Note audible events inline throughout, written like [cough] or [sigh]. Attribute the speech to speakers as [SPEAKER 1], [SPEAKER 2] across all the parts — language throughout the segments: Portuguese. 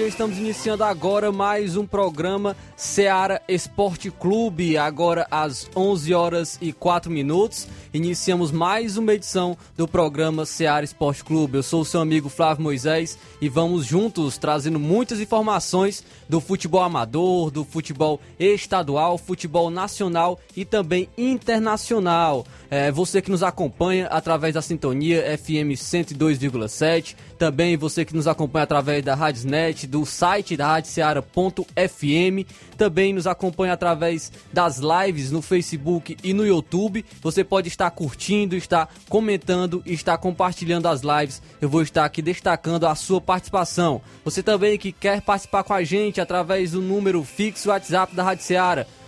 [SPEAKER 1] Dia. Estamos iniciando agora mais um programa Seara Esporte Clube. Agora às 11 horas e 4 minutos. Iniciamos mais uma edição do programa Seara Esporte Clube. Eu sou o seu amigo Flávio Moisés e vamos juntos trazendo muitas informações do futebol amador, do futebol estadual, futebol nacional e também internacional. É, você que nos acompanha através da sintonia FM 102,7, também você que nos acompanha através da Radiosnet, do site da radioceara.fm, também nos acompanha através das lives no Facebook e no YouTube. Você pode estar curtindo, estar comentando e estar compartilhando as lives. Eu vou estar aqui destacando a sua participação. Você também que quer participar com a gente através do número fixo WhatsApp da Rádio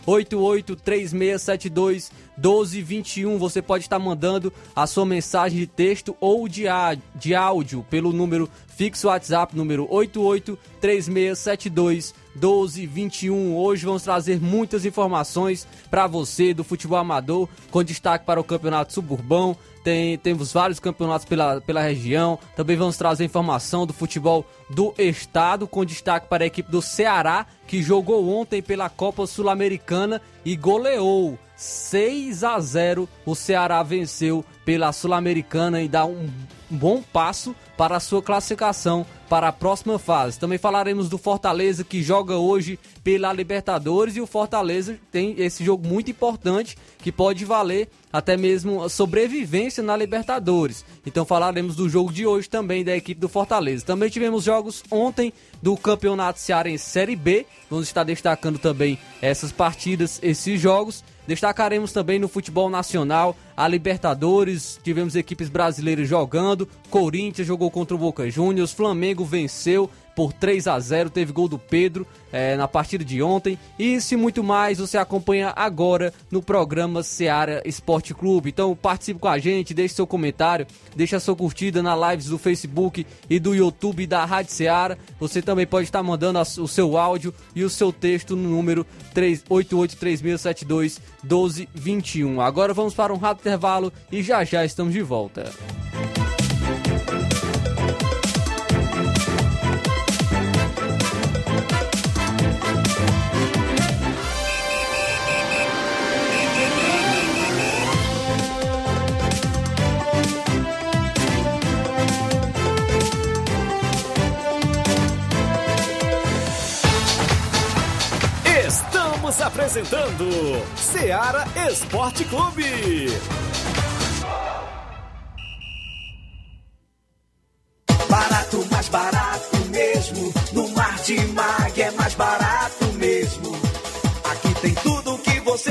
[SPEAKER 1] 883672 1221. Você pode estar mandando a sua mensagem de texto ou de, de áudio pelo número fixo WhatsApp número 883672 1221. Hoje vamos trazer muitas informações para você do futebol amador, com destaque para o Campeonato Suburbão. Tem, temos vários campeonatos pela, pela região. Também vamos trazer informação do futebol do estado, com destaque para a equipe do Ceará, que jogou ontem pela Copa Sul-Americana e goleou 6 a 0. O Ceará venceu pela Sul-Americana e dá um bom passo para a sua classificação para a próxima fase. Também falaremos do Fortaleza que joga hoje pela Libertadores e o Fortaleza tem esse jogo muito importante que pode valer até mesmo a sobrevivência na Libertadores. Então falaremos do jogo de hoje também da equipe do Fortaleza. Também tivemos jogos ontem do Campeonato Cearense Série B. Vamos estar destacando também essas partidas, esses jogos. Destacaremos também no futebol nacional a Libertadores, tivemos equipes brasileiras jogando, Corinthians jogou contra o Boca Juniors, Flamengo venceu por 3 a 0 teve gol do Pedro é, na partida de ontem. Isso e muito mais você acompanha agora no programa Seara Esporte Clube. Então participe com a gente, deixe seu comentário, deixe a sua curtida na lives do Facebook e do YouTube da Rádio Seara. Você também pode estar mandando o seu áudio e o seu texto no número 883672 1221. Agora vamos para um rápido intervalo e já já estamos de volta.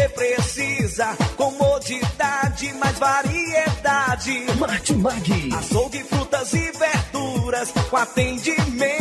[SPEAKER 2] Precisa. Comodidade, mais variedade.
[SPEAKER 3] Martimag.
[SPEAKER 2] Açougue, frutas e verduras. Com atendimento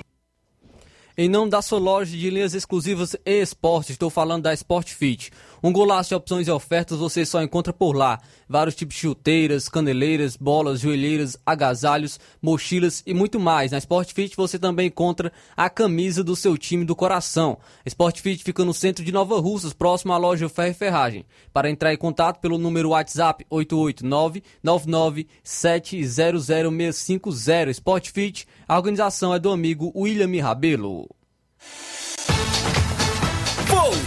[SPEAKER 1] Em nome da sua loja de linhas exclusivas e esporte, estou falando da Sport Fit. Um golaço de opções e ofertas você só encontra por lá. Vários tipos de chuteiras, caneleiras, bolas, joelheiras, agasalhos, mochilas e muito mais. Na Sport Fit você também encontra a camisa do seu time do coração. Sport Fit fica no centro de Nova Russas, próximo à loja Ferro e Ferragem. Para entrar em contato pelo número WhatsApp 889 997000650 Sport Fit, a organização é do amigo William Rabelo.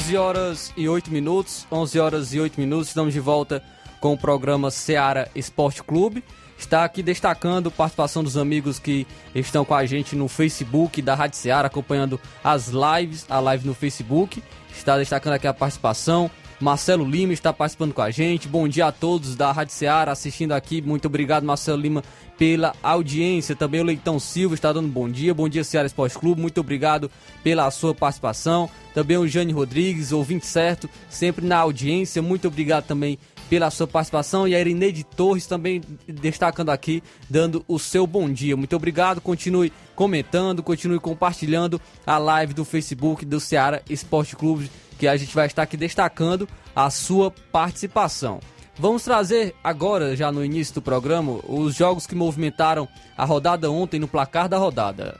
[SPEAKER 1] 11 horas e 8 minutos, 11 horas e 8 minutos, estamos de volta com o programa Seara Esporte Clube. Está aqui destacando a participação dos amigos que estão com a gente no Facebook da Rádio Seara, acompanhando as lives, a live no Facebook. Está destacando aqui a participação. Marcelo Lima está participando com a gente. Bom dia a todos da Rádio Seara assistindo aqui. Muito obrigado, Marcelo Lima, pela audiência. Também o Leitão Silva está dando bom dia. Bom dia, Seara Esporte Clube. Muito obrigado pela sua participação. Também o Jane Rodrigues, ouvinte certo, sempre na audiência. Muito obrigado também pela sua participação. E a Irineide Torres também destacando aqui, dando o seu bom dia. Muito obrigado. Continue comentando, continue compartilhando a live do Facebook do Ceará Esporte Clube, que a gente vai estar aqui destacando a sua participação. Vamos trazer agora, já no início do programa, os jogos que movimentaram a rodada ontem no placar da rodada.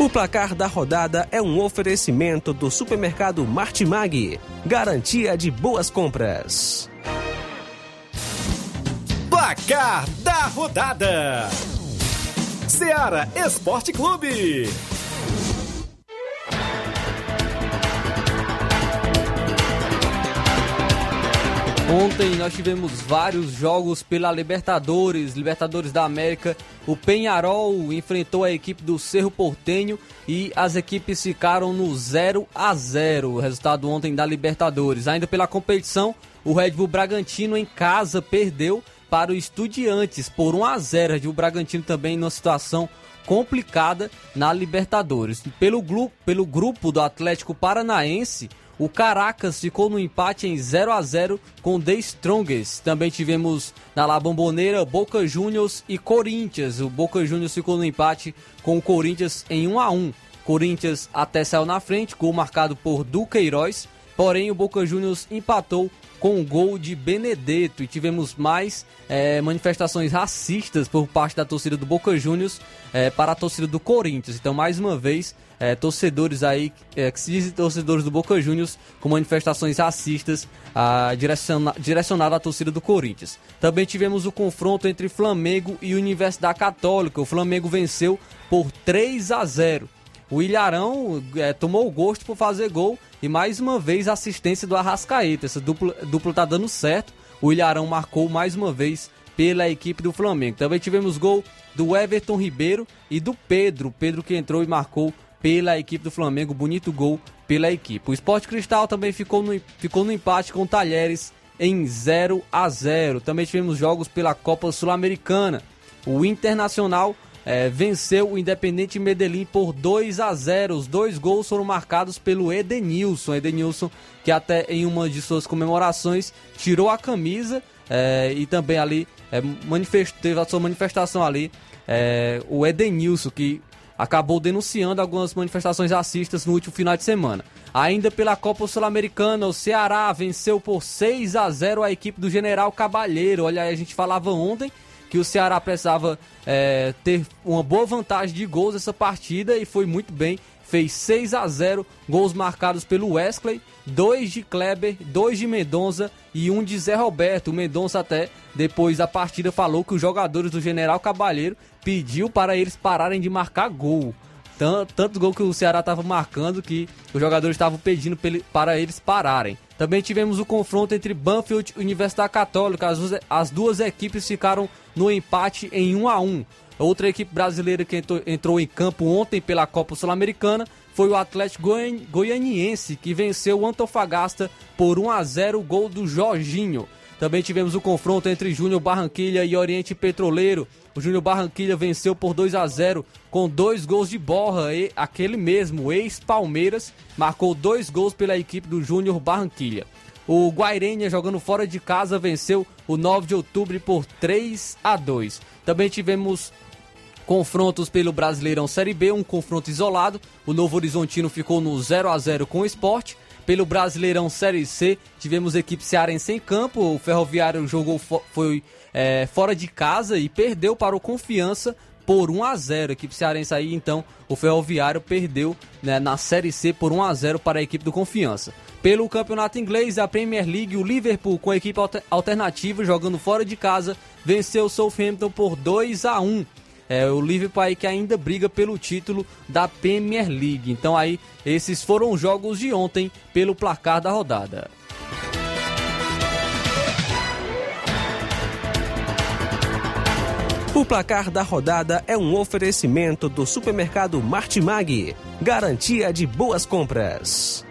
[SPEAKER 4] O placar da rodada é um oferecimento do supermercado Martimag, garantia de boas compras.
[SPEAKER 5] Placar da rodada: Seara Esporte Clube.
[SPEAKER 1] Ontem nós tivemos vários jogos pela Libertadores, Libertadores da América. O Penharol enfrentou a equipe do Cerro Portenho e as equipes ficaram no 0 a 0. O resultado ontem da Libertadores. Ainda pela competição, o Red Bull Bragantino em casa perdeu para o Estudiantes por 1 a 0. O Bragantino também numa situação complicada na Libertadores. Pelo, pelo grupo do Atlético Paranaense, o Caracas ficou no empate em 0 a 0 com The Strongest. Também tivemos na La Bombonera Boca Juniors e Corinthians. O Boca Juniors ficou no empate com o Corinthians em 1 a 1. Corinthians até saiu na frente, gol marcado por Duqueiroz. Porém, o Boca Juniors empatou com o gol de Benedetto e tivemos mais é, manifestações racistas por parte da torcida do Boca Juniors é, para a torcida do Corinthians. Então, mais uma vez, é, torcedores aí que se dizem torcedores do Boca Juniors com manifestações racistas ah, direciona, direcionadas à torcida do Corinthians. Também tivemos o confronto entre Flamengo e Universidade Católica. O Flamengo venceu por 3 a 0. O Ilharão é, tomou o gosto por fazer gol e mais uma vez assistência do Arrascaeta. Essa dupla, dupla tá dando certo. O Ilharão marcou mais uma vez pela equipe do Flamengo. Também tivemos gol do Everton Ribeiro e do Pedro. Pedro que entrou e marcou pela equipe do Flamengo. Bonito gol pela equipe. O Esporte Cristal também ficou no, ficou no empate com o Talheres em 0 a 0. Também tivemos jogos pela Copa Sul-Americana. O Internacional é, venceu o Independente Medellín por 2 a 0. Os dois gols foram marcados pelo Edenilson. Edenilson, que até em uma de suas comemorações tirou a camisa é, e também ali é, teve a sua manifestação ali. É, o Edenilson, que acabou denunciando algumas manifestações racistas no último final de semana. Ainda pela Copa Sul-Americana, o Ceará venceu por 6 a 0 a equipe do General Cabalheiro. Olha aí, a gente falava ontem que o Ceará precisava é, ter uma boa vantagem de gols nessa partida e foi muito bem. Fez 6 a 0 gols marcados pelo Wesley, dois de Kleber, dois de Mendonça e um de Zé Roberto. O Mendonça até depois da partida falou que os jogadores do General Cabalheiro pediu para eles pararem de marcar gol. Tanto, tanto gol que o Ceará estava marcando que os jogadores estavam pedindo para eles pararem. Também tivemos o confronto entre Banfield e Universidade Católica. As, as duas equipes ficaram no empate em 1 a 1. Outra equipe brasileira que entrou, em campo ontem pela Copa Sul-Americana foi o Atlético Goian- Goianiense que venceu o Antofagasta por 1 a 0 gol do Jorginho. Também tivemos o confronto entre Júnior Barranquilha e Oriente Petroleiro. O Júnior Barranquilha venceu por 2 a 0 com dois gols de Borra e aquele mesmo ex-Palmeiras marcou dois gols pela equipe do Júnior Barranquilha. O Guairenha jogando fora de casa venceu o 9 de outubro por 3 a 2. Também tivemos confrontos pelo Brasileirão Série B, um confronto isolado. O Novo Horizontino ficou no 0 a 0 com o Sport. Pelo Brasileirão Série C, tivemos equipe cearense em campo. O Ferroviário jogou fo- foi é, fora de casa e perdeu para o Confiança por 1 a 0. A equipe cearense aí, então, o Ferroviário perdeu né, na Série C por 1 a 0 para a equipe do Confiança. Pelo campeonato inglês, a Premier League, o Liverpool, com a equipe alter- alternativa, jogando fora de casa, venceu o Southampton por 2 a 1. É, o Liverpool aí que ainda briga pelo título da Premier League. Então aí, esses foram os jogos de ontem pelo placar da rodada.
[SPEAKER 4] O placar da rodada é um oferecimento do supermercado Martimag. Garantia de boas compras.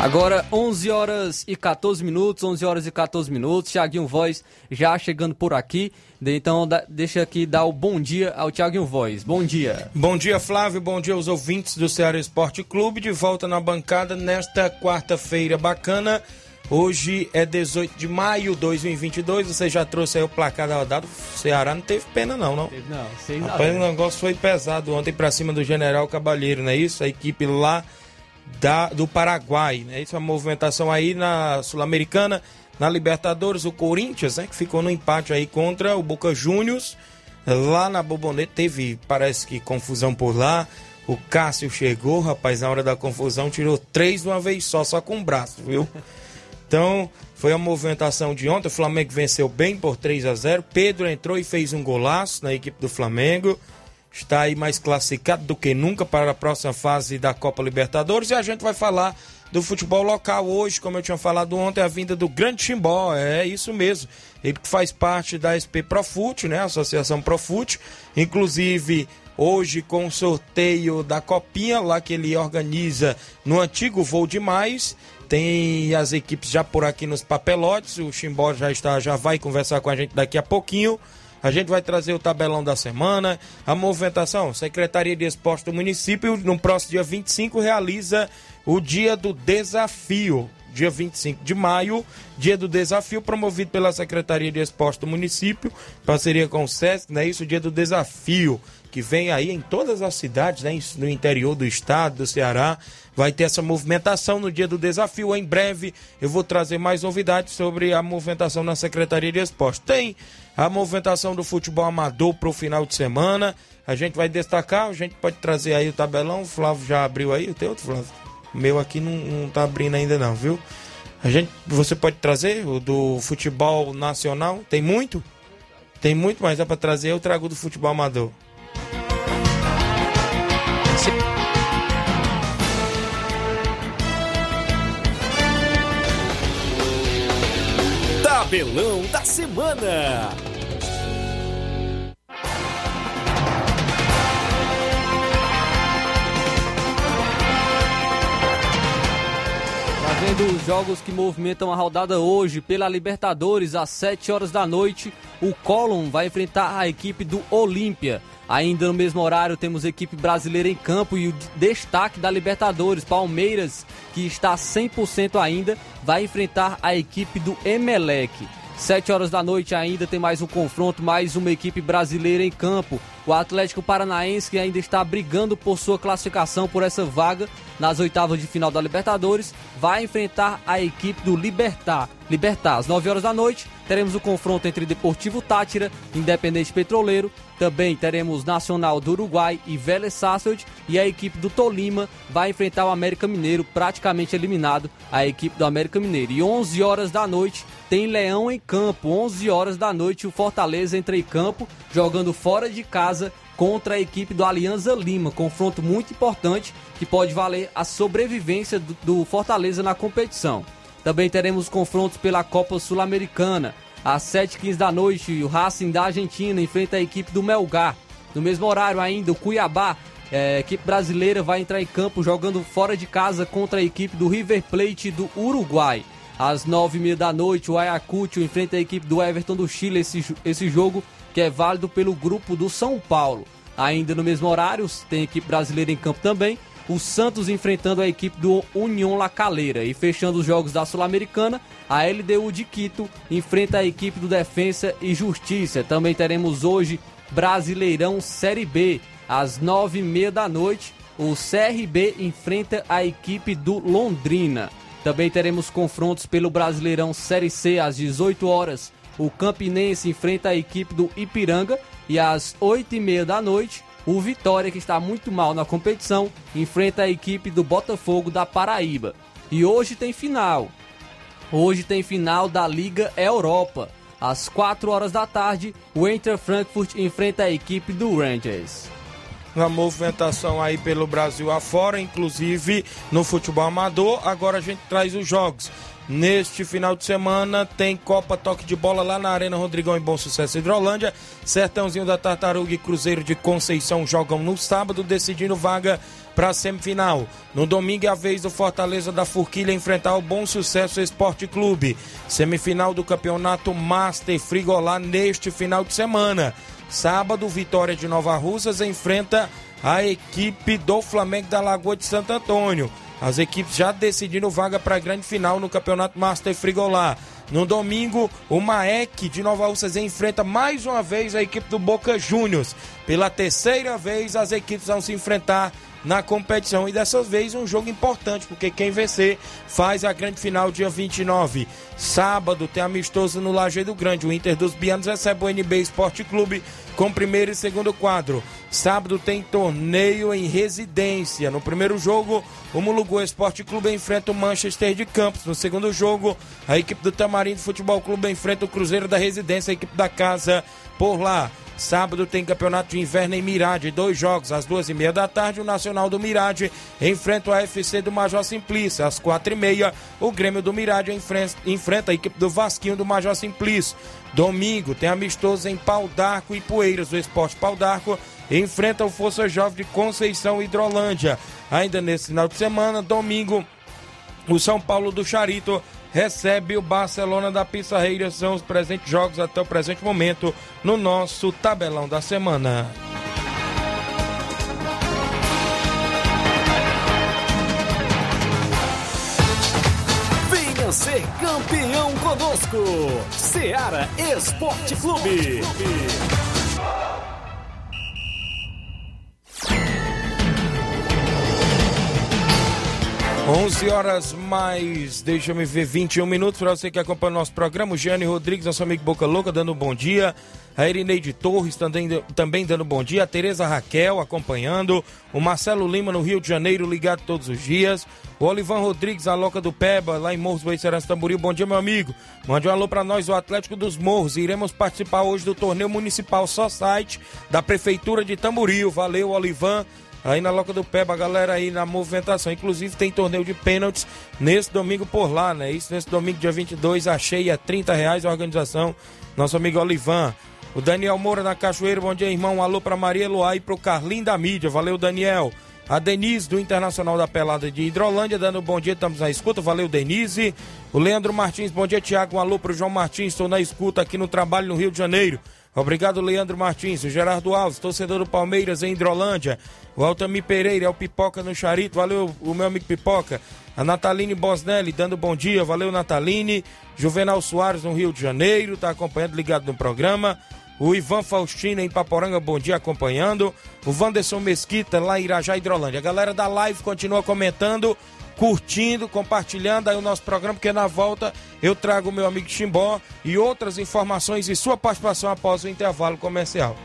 [SPEAKER 1] Agora 11 horas e 14 minutos, 11 horas e 14 minutos. Thiaguinho Voz já chegando por aqui. Então deixa aqui dar o bom dia ao Thiaguinho Voz. Bom dia.
[SPEAKER 6] Bom dia, Flávio. Bom dia aos ouvintes do Ceará Esporte Clube. De volta na bancada nesta quarta-feira bacana. Hoje é 18 de maio de 2022. Você já trouxe aí o placar da rodada. O Ceará não teve pena, não, não.
[SPEAKER 1] Não, 6
[SPEAKER 6] Rapaz, o negócio foi pesado ontem pra cima do General Cabalheiro, não é isso? A equipe lá da, do Paraguai, né? Isso é uma movimentação aí na Sul-Americana, na Libertadores, o Corinthians, né? Que ficou no empate aí contra o Boca Juniors. Lá na Bobonete teve, parece que confusão por lá. O Cássio chegou, rapaz, na hora da confusão, tirou três de uma vez só, só com o braço, viu? Então, foi a movimentação de ontem. O Flamengo venceu bem por 3 a 0 Pedro entrou e fez um golaço na equipe do Flamengo. Está aí mais classificado do que nunca para a próxima fase da Copa Libertadores. E a gente vai falar do futebol local hoje, como eu tinha falado ontem, a vinda do Grande Chimbó. É isso mesmo. Ele que faz parte da SP Profute, né? Associação Profute. Inclusive, hoje com o sorteio da Copinha, lá que ele organiza no antigo Voo Demais. Tem as equipes já por aqui nos papelotes. O Chimbó já está, já vai conversar com a gente daqui a pouquinho. A gente vai trazer o tabelão da semana, a movimentação. Secretaria de Esporte do município, no próximo dia 25, realiza o Dia do Desafio. Dia 25 de maio, Dia do Desafio, promovido pela Secretaria de Esporte do município, parceria com o SESC, né? Isso, o Dia do Desafio, que vem aí em todas as cidades, né? No interior do estado, do Ceará. Vai ter essa movimentação no Dia do Desafio. Em breve eu vou trazer mais novidades sobre a movimentação na Secretaria de Esporte. Tem a movimentação do futebol amador para o final de semana. A gente vai destacar, a gente pode trazer aí o tabelão. O Flávio já abriu aí, o teu, Flávio? O meu aqui não, não tá abrindo ainda não, viu? A gente, você pode trazer o do futebol nacional? Tem muito? Tem muito, mas dá para trazer. Eu trago do futebol amador.
[SPEAKER 5] Tabelão da semana.
[SPEAKER 1] Trazendo os jogos que movimentam a rodada hoje pela Libertadores, às 7 horas da noite, o Colón vai enfrentar a equipe do Olímpia. Ainda no mesmo horário, temos equipe brasileira em campo e o destaque da Libertadores, Palmeiras, que está 100% ainda, vai enfrentar a equipe do Emelec. 7 horas da noite ainda tem mais um confronto, mais uma equipe brasileira em campo. O Atlético Paranaense, que ainda está brigando por sua classificação por essa vaga nas oitavas de final da Libertadores, vai enfrentar a equipe do Libertar. Libertar, às 9 horas da noite, teremos o confronto entre Deportivo Tátira, Independente Petroleiro, também teremos Nacional do Uruguai e Vélez Sarsfield e a equipe do Tolima vai enfrentar o América Mineiro, praticamente eliminado a equipe do América Mineiro. E 11 horas da noite tem Leão em campo, 11 horas da noite o Fortaleza entra em campo, jogando fora de casa contra a equipe do Alianza Lima, confronto muito importante que pode valer a sobrevivência do, do Fortaleza na competição. Também teremos confrontos pela Copa Sul-Americana. às 7h15 da noite, o Racing da Argentina enfrenta a equipe do Melgar. No mesmo horário ainda, o Cuiabá, é, equipe brasileira, vai entrar em campo jogando fora de casa contra a equipe do River Plate do Uruguai. Às 9h30 da noite, o Ayacucho enfrenta a equipe do Everton do Chile, esse, esse jogo que é válido pelo grupo do São Paulo. Ainda no mesmo horário, tem equipe brasileira em campo também. O Santos enfrentando a equipe do União La Calera. E fechando os jogos da Sul-Americana, a LDU de Quito enfrenta a equipe do Defensa e Justiça. Também teremos hoje Brasileirão Série B. Às nove e meia da noite, o CRB enfrenta a equipe do Londrina. Também teremos confrontos pelo Brasileirão Série C às 18 horas. O Campinense enfrenta a equipe do Ipiranga e às 8 e meia da noite, o Vitória, que está muito mal na competição, enfrenta a equipe do Botafogo da Paraíba. E hoje tem final. Hoje tem final da Liga Europa. Às 4 horas da tarde, o Eintracht Frankfurt enfrenta a equipe do Rangers.
[SPEAKER 6] Uma movimentação aí pelo Brasil afora, inclusive no futebol amador. Agora a gente traz os jogos. Neste final de semana tem Copa Toque de Bola lá na Arena Rodrigão em Bom Sucesso Hidrolândia. Sertãozinho da Tartaruga e Cruzeiro de Conceição jogam no sábado, decidindo vaga para a semifinal. No domingo é a vez do Fortaleza da Forquilha enfrentar o Bom Sucesso Esporte Clube. Semifinal do Campeonato Master Frigolá neste final de semana. Sábado, Vitória de Nova Russas enfrenta a equipe do Flamengo da Lagoa de Santo Antônio. As equipes já decidiram vaga para a grande final no Campeonato Master Frigolá. No domingo, o Maek de Nova Russas enfrenta mais uma vez a equipe do Boca Juniors. Pela terceira vez, as equipes vão se enfrentar na competição. E dessa vez um jogo importante, porque quem vencer faz a grande final dia 29. Sábado tem amistoso no Lajeado Grande. O Inter dos Bianos recebe o NB Esporte Clube com primeiro e segundo quadro. Sábado tem torneio em residência. No primeiro jogo, o Mulugu Esporte Clube enfrenta o Manchester de Campos. No segundo jogo, a equipe do Tamarindo Futebol Clube enfrenta o Cruzeiro da Residência, a equipe da casa por lá. Sábado tem campeonato de inverno em Mirade, dois jogos às duas e meia da tarde. O Nacional do Mirade enfrenta o AFC do Major Simplício. Às quatro e meia, o Grêmio do Mirade enfrenta a equipe do Vasquinho do Major Simplício. Domingo tem amistoso em Pau d'Arco e Poeiras. O Esporte Pau d'Arco enfrenta o Força Jovem de Conceição Hidrolândia. Ainda nesse final de semana, domingo, o São Paulo do Charito recebe o Barcelona da Pissarreira. São os presentes jogos até o presente momento no nosso tabelão da semana.
[SPEAKER 5] Venha ser campeão conosco, Seara Esporte Clube.
[SPEAKER 6] 11 horas mais, deixa me ver, 21 minutos para você que acompanha o nosso programa. O Gianni Rodrigues, nosso amigo Boca Louca, dando um bom dia. A Irineide Torres também, também dando bom dia. A Tereza Raquel acompanhando. O Marcelo Lima no Rio de Janeiro, ligado todos os dias. O Olivan Rodrigues, a Loca do Peba, lá em Morros Boicerança Tamboril. Bom dia, meu amigo. Mande um alô para nós, o Atlético dos Morros. Iremos participar hoje do torneio municipal só site da Prefeitura de Tamboril. Valeu, Olivan aí na Loca do Peba, a galera aí na movimentação. Inclusive tem torneio de pênaltis nesse domingo por lá, né? Isso nesse domingo, dia 22, achei a 30 reais a organização. Nosso amigo Olivan. O Daniel Moura na Cachoeira, bom dia, irmão. Um alô pra Maria Luá e pro Carlinho da Mídia. Valeu, Daniel. A Denise do Internacional da Pelada de Hidrolândia, dando um bom dia, estamos na escuta. Valeu, Denise. O Leandro Martins, bom dia, Tiago. Um alô pro João Martins, estou na escuta aqui no trabalho no Rio de Janeiro. Obrigado, Leandro Martins. O Gerardo Alves, torcedor do Palmeiras em Hidrolândia. O Altamir Pereira, é o Pipoca no Charito. Valeu, o meu amigo Pipoca. A Nataline Bosnelli dando bom dia. Valeu, Nataline. Juvenal Soares no Rio de Janeiro, tá acompanhando, ligado no programa. O Ivan Faustino em Paporanga, bom dia, acompanhando. O Wanderson Mesquita lá em Irajá, Hidrolândia. A galera da live continua comentando curtindo, compartilhando aí o nosso programa, porque na volta eu trago o meu amigo Chimbó e outras informações e sua participação após o intervalo comercial.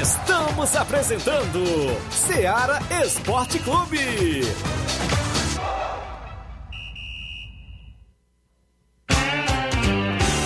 [SPEAKER 5] Estamos apresentando Seara Esporte Clube.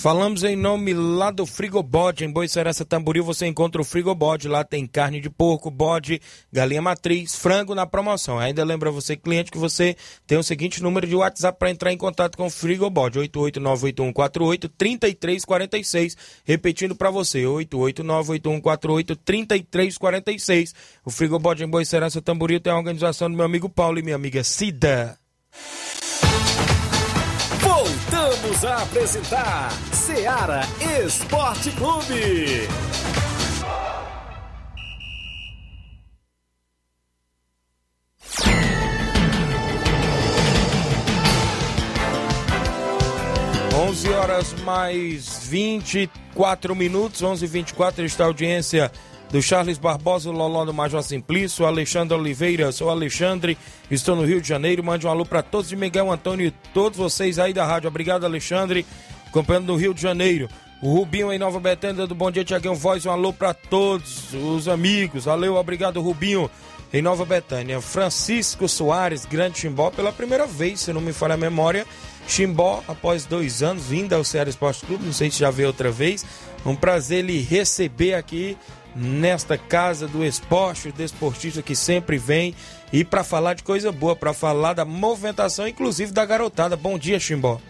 [SPEAKER 6] Falamos em nome lá do Frigobode, em Boicerança Tamboril, você encontra o Frigobode, lá tem carne de porco, bode, galinha matriz, frango na promoção. Ainda lembra você, cliente, que você tem o seguinte número de WhatsApp para entrar em contato com o Frigobode, 88981483346, repetindo para você, 88981483346. O Frigobode em Boicerança Tamboril tem a organização do meu amigo Paulo e minha amiga Cida.
[SPEAKER 5] Voltamos a apresentar Seara Esporte Clube.
[SPEAKER 6] 11 horas mais 24 minutos, 11 e 24 está a audiência do Charles Barbosa, o Loló do Major Simplício, Alexandre Oliveira, sou Alexandre, estou no Rio de Janeiro, mande um alô para todos de Miguel Antônio e todos vocês aí da rádio. Obrigado, Alexandre, acompanhando no Rio de Janeiro. O Rubinho em Nova Betânia do Bom Dia Tiaguinho Voz, um alô para todos os amigos. Valeu, obrigado, Rubinho em Nova Betânia. Francisco Soares, grande Chimbó, pela primeira vez, se não me falha a memória. Chimbó, após dois anos, vindo ao Ceará Esporte Clube, não sei se já veio outra vez. Um prazer lhe receber aqui nesta casa do esporte, o desportista que sempre vem e para falar de coisa boa, para falar da movimentação, inclusive da garotada. Bom dia, Chimbó.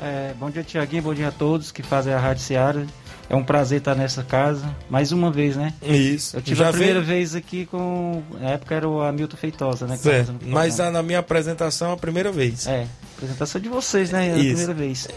[SPEAKER 7] É, bom dia, Tiaguinho. Bom dia a todos que fazem a Rádio Seara. É um prazer estar nessa casa, mais uma vez, né?
[SPEAKER 6] Isso.
[SPEAKER 7] Eu tive
[SPEAKER 6] Já
[SPEAKER 7] a primeira
[SPEAKER 6] veio?
[SPEAKER 7] vez aqui com. Na época era o Hamilton Feitosa, né? o
[SPEAKER 6] Mas a- na minha apresentação, a primeira vez.
[SPEAKER 7] É, apresentação de vocês, né? É a primeira vez.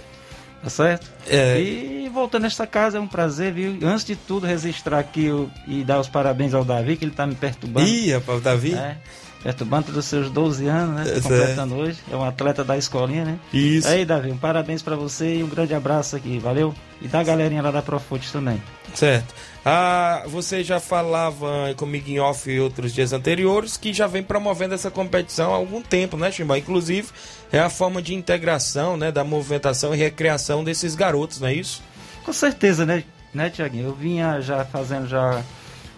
[SPEAKER 7] Tá certo?
[SPEAKER 6] É.
[SPEAKER 7] E voltando nesta casa, é um prazer, viu? Antes de tudo, registrar aqui o- e dar os parabéns ao Davi, que ele tá me perturbando.
[SPEAKER 6] Ih, rapaz, o Davi?
[SPEAKER 7] É, perturbando dos seus 12 anos, né?
[SPEAKER 6] É,
[SPEAKER 7] completando hoje. É um atleta da escolinha, né?
[SPEAKER 6] Isso.
[SPEAKER 7] Aí, Davi, um parabéns pra você e um grande abraço aqui, valeu? E da galerinha lá da Profute também.
[SPEAKER 6] Certo. Ah, você já falava comigo em off em outros dias anteriores que já vem promovendo essa competição há algum tempo, né, Chimba? Inclusive, é a forma de integração, né, da movimentação e recreação desses garotos, não é isso?
[SPEAKER 7] Com certeza, né, né Tiaguinho? Eu vinha já fazendo já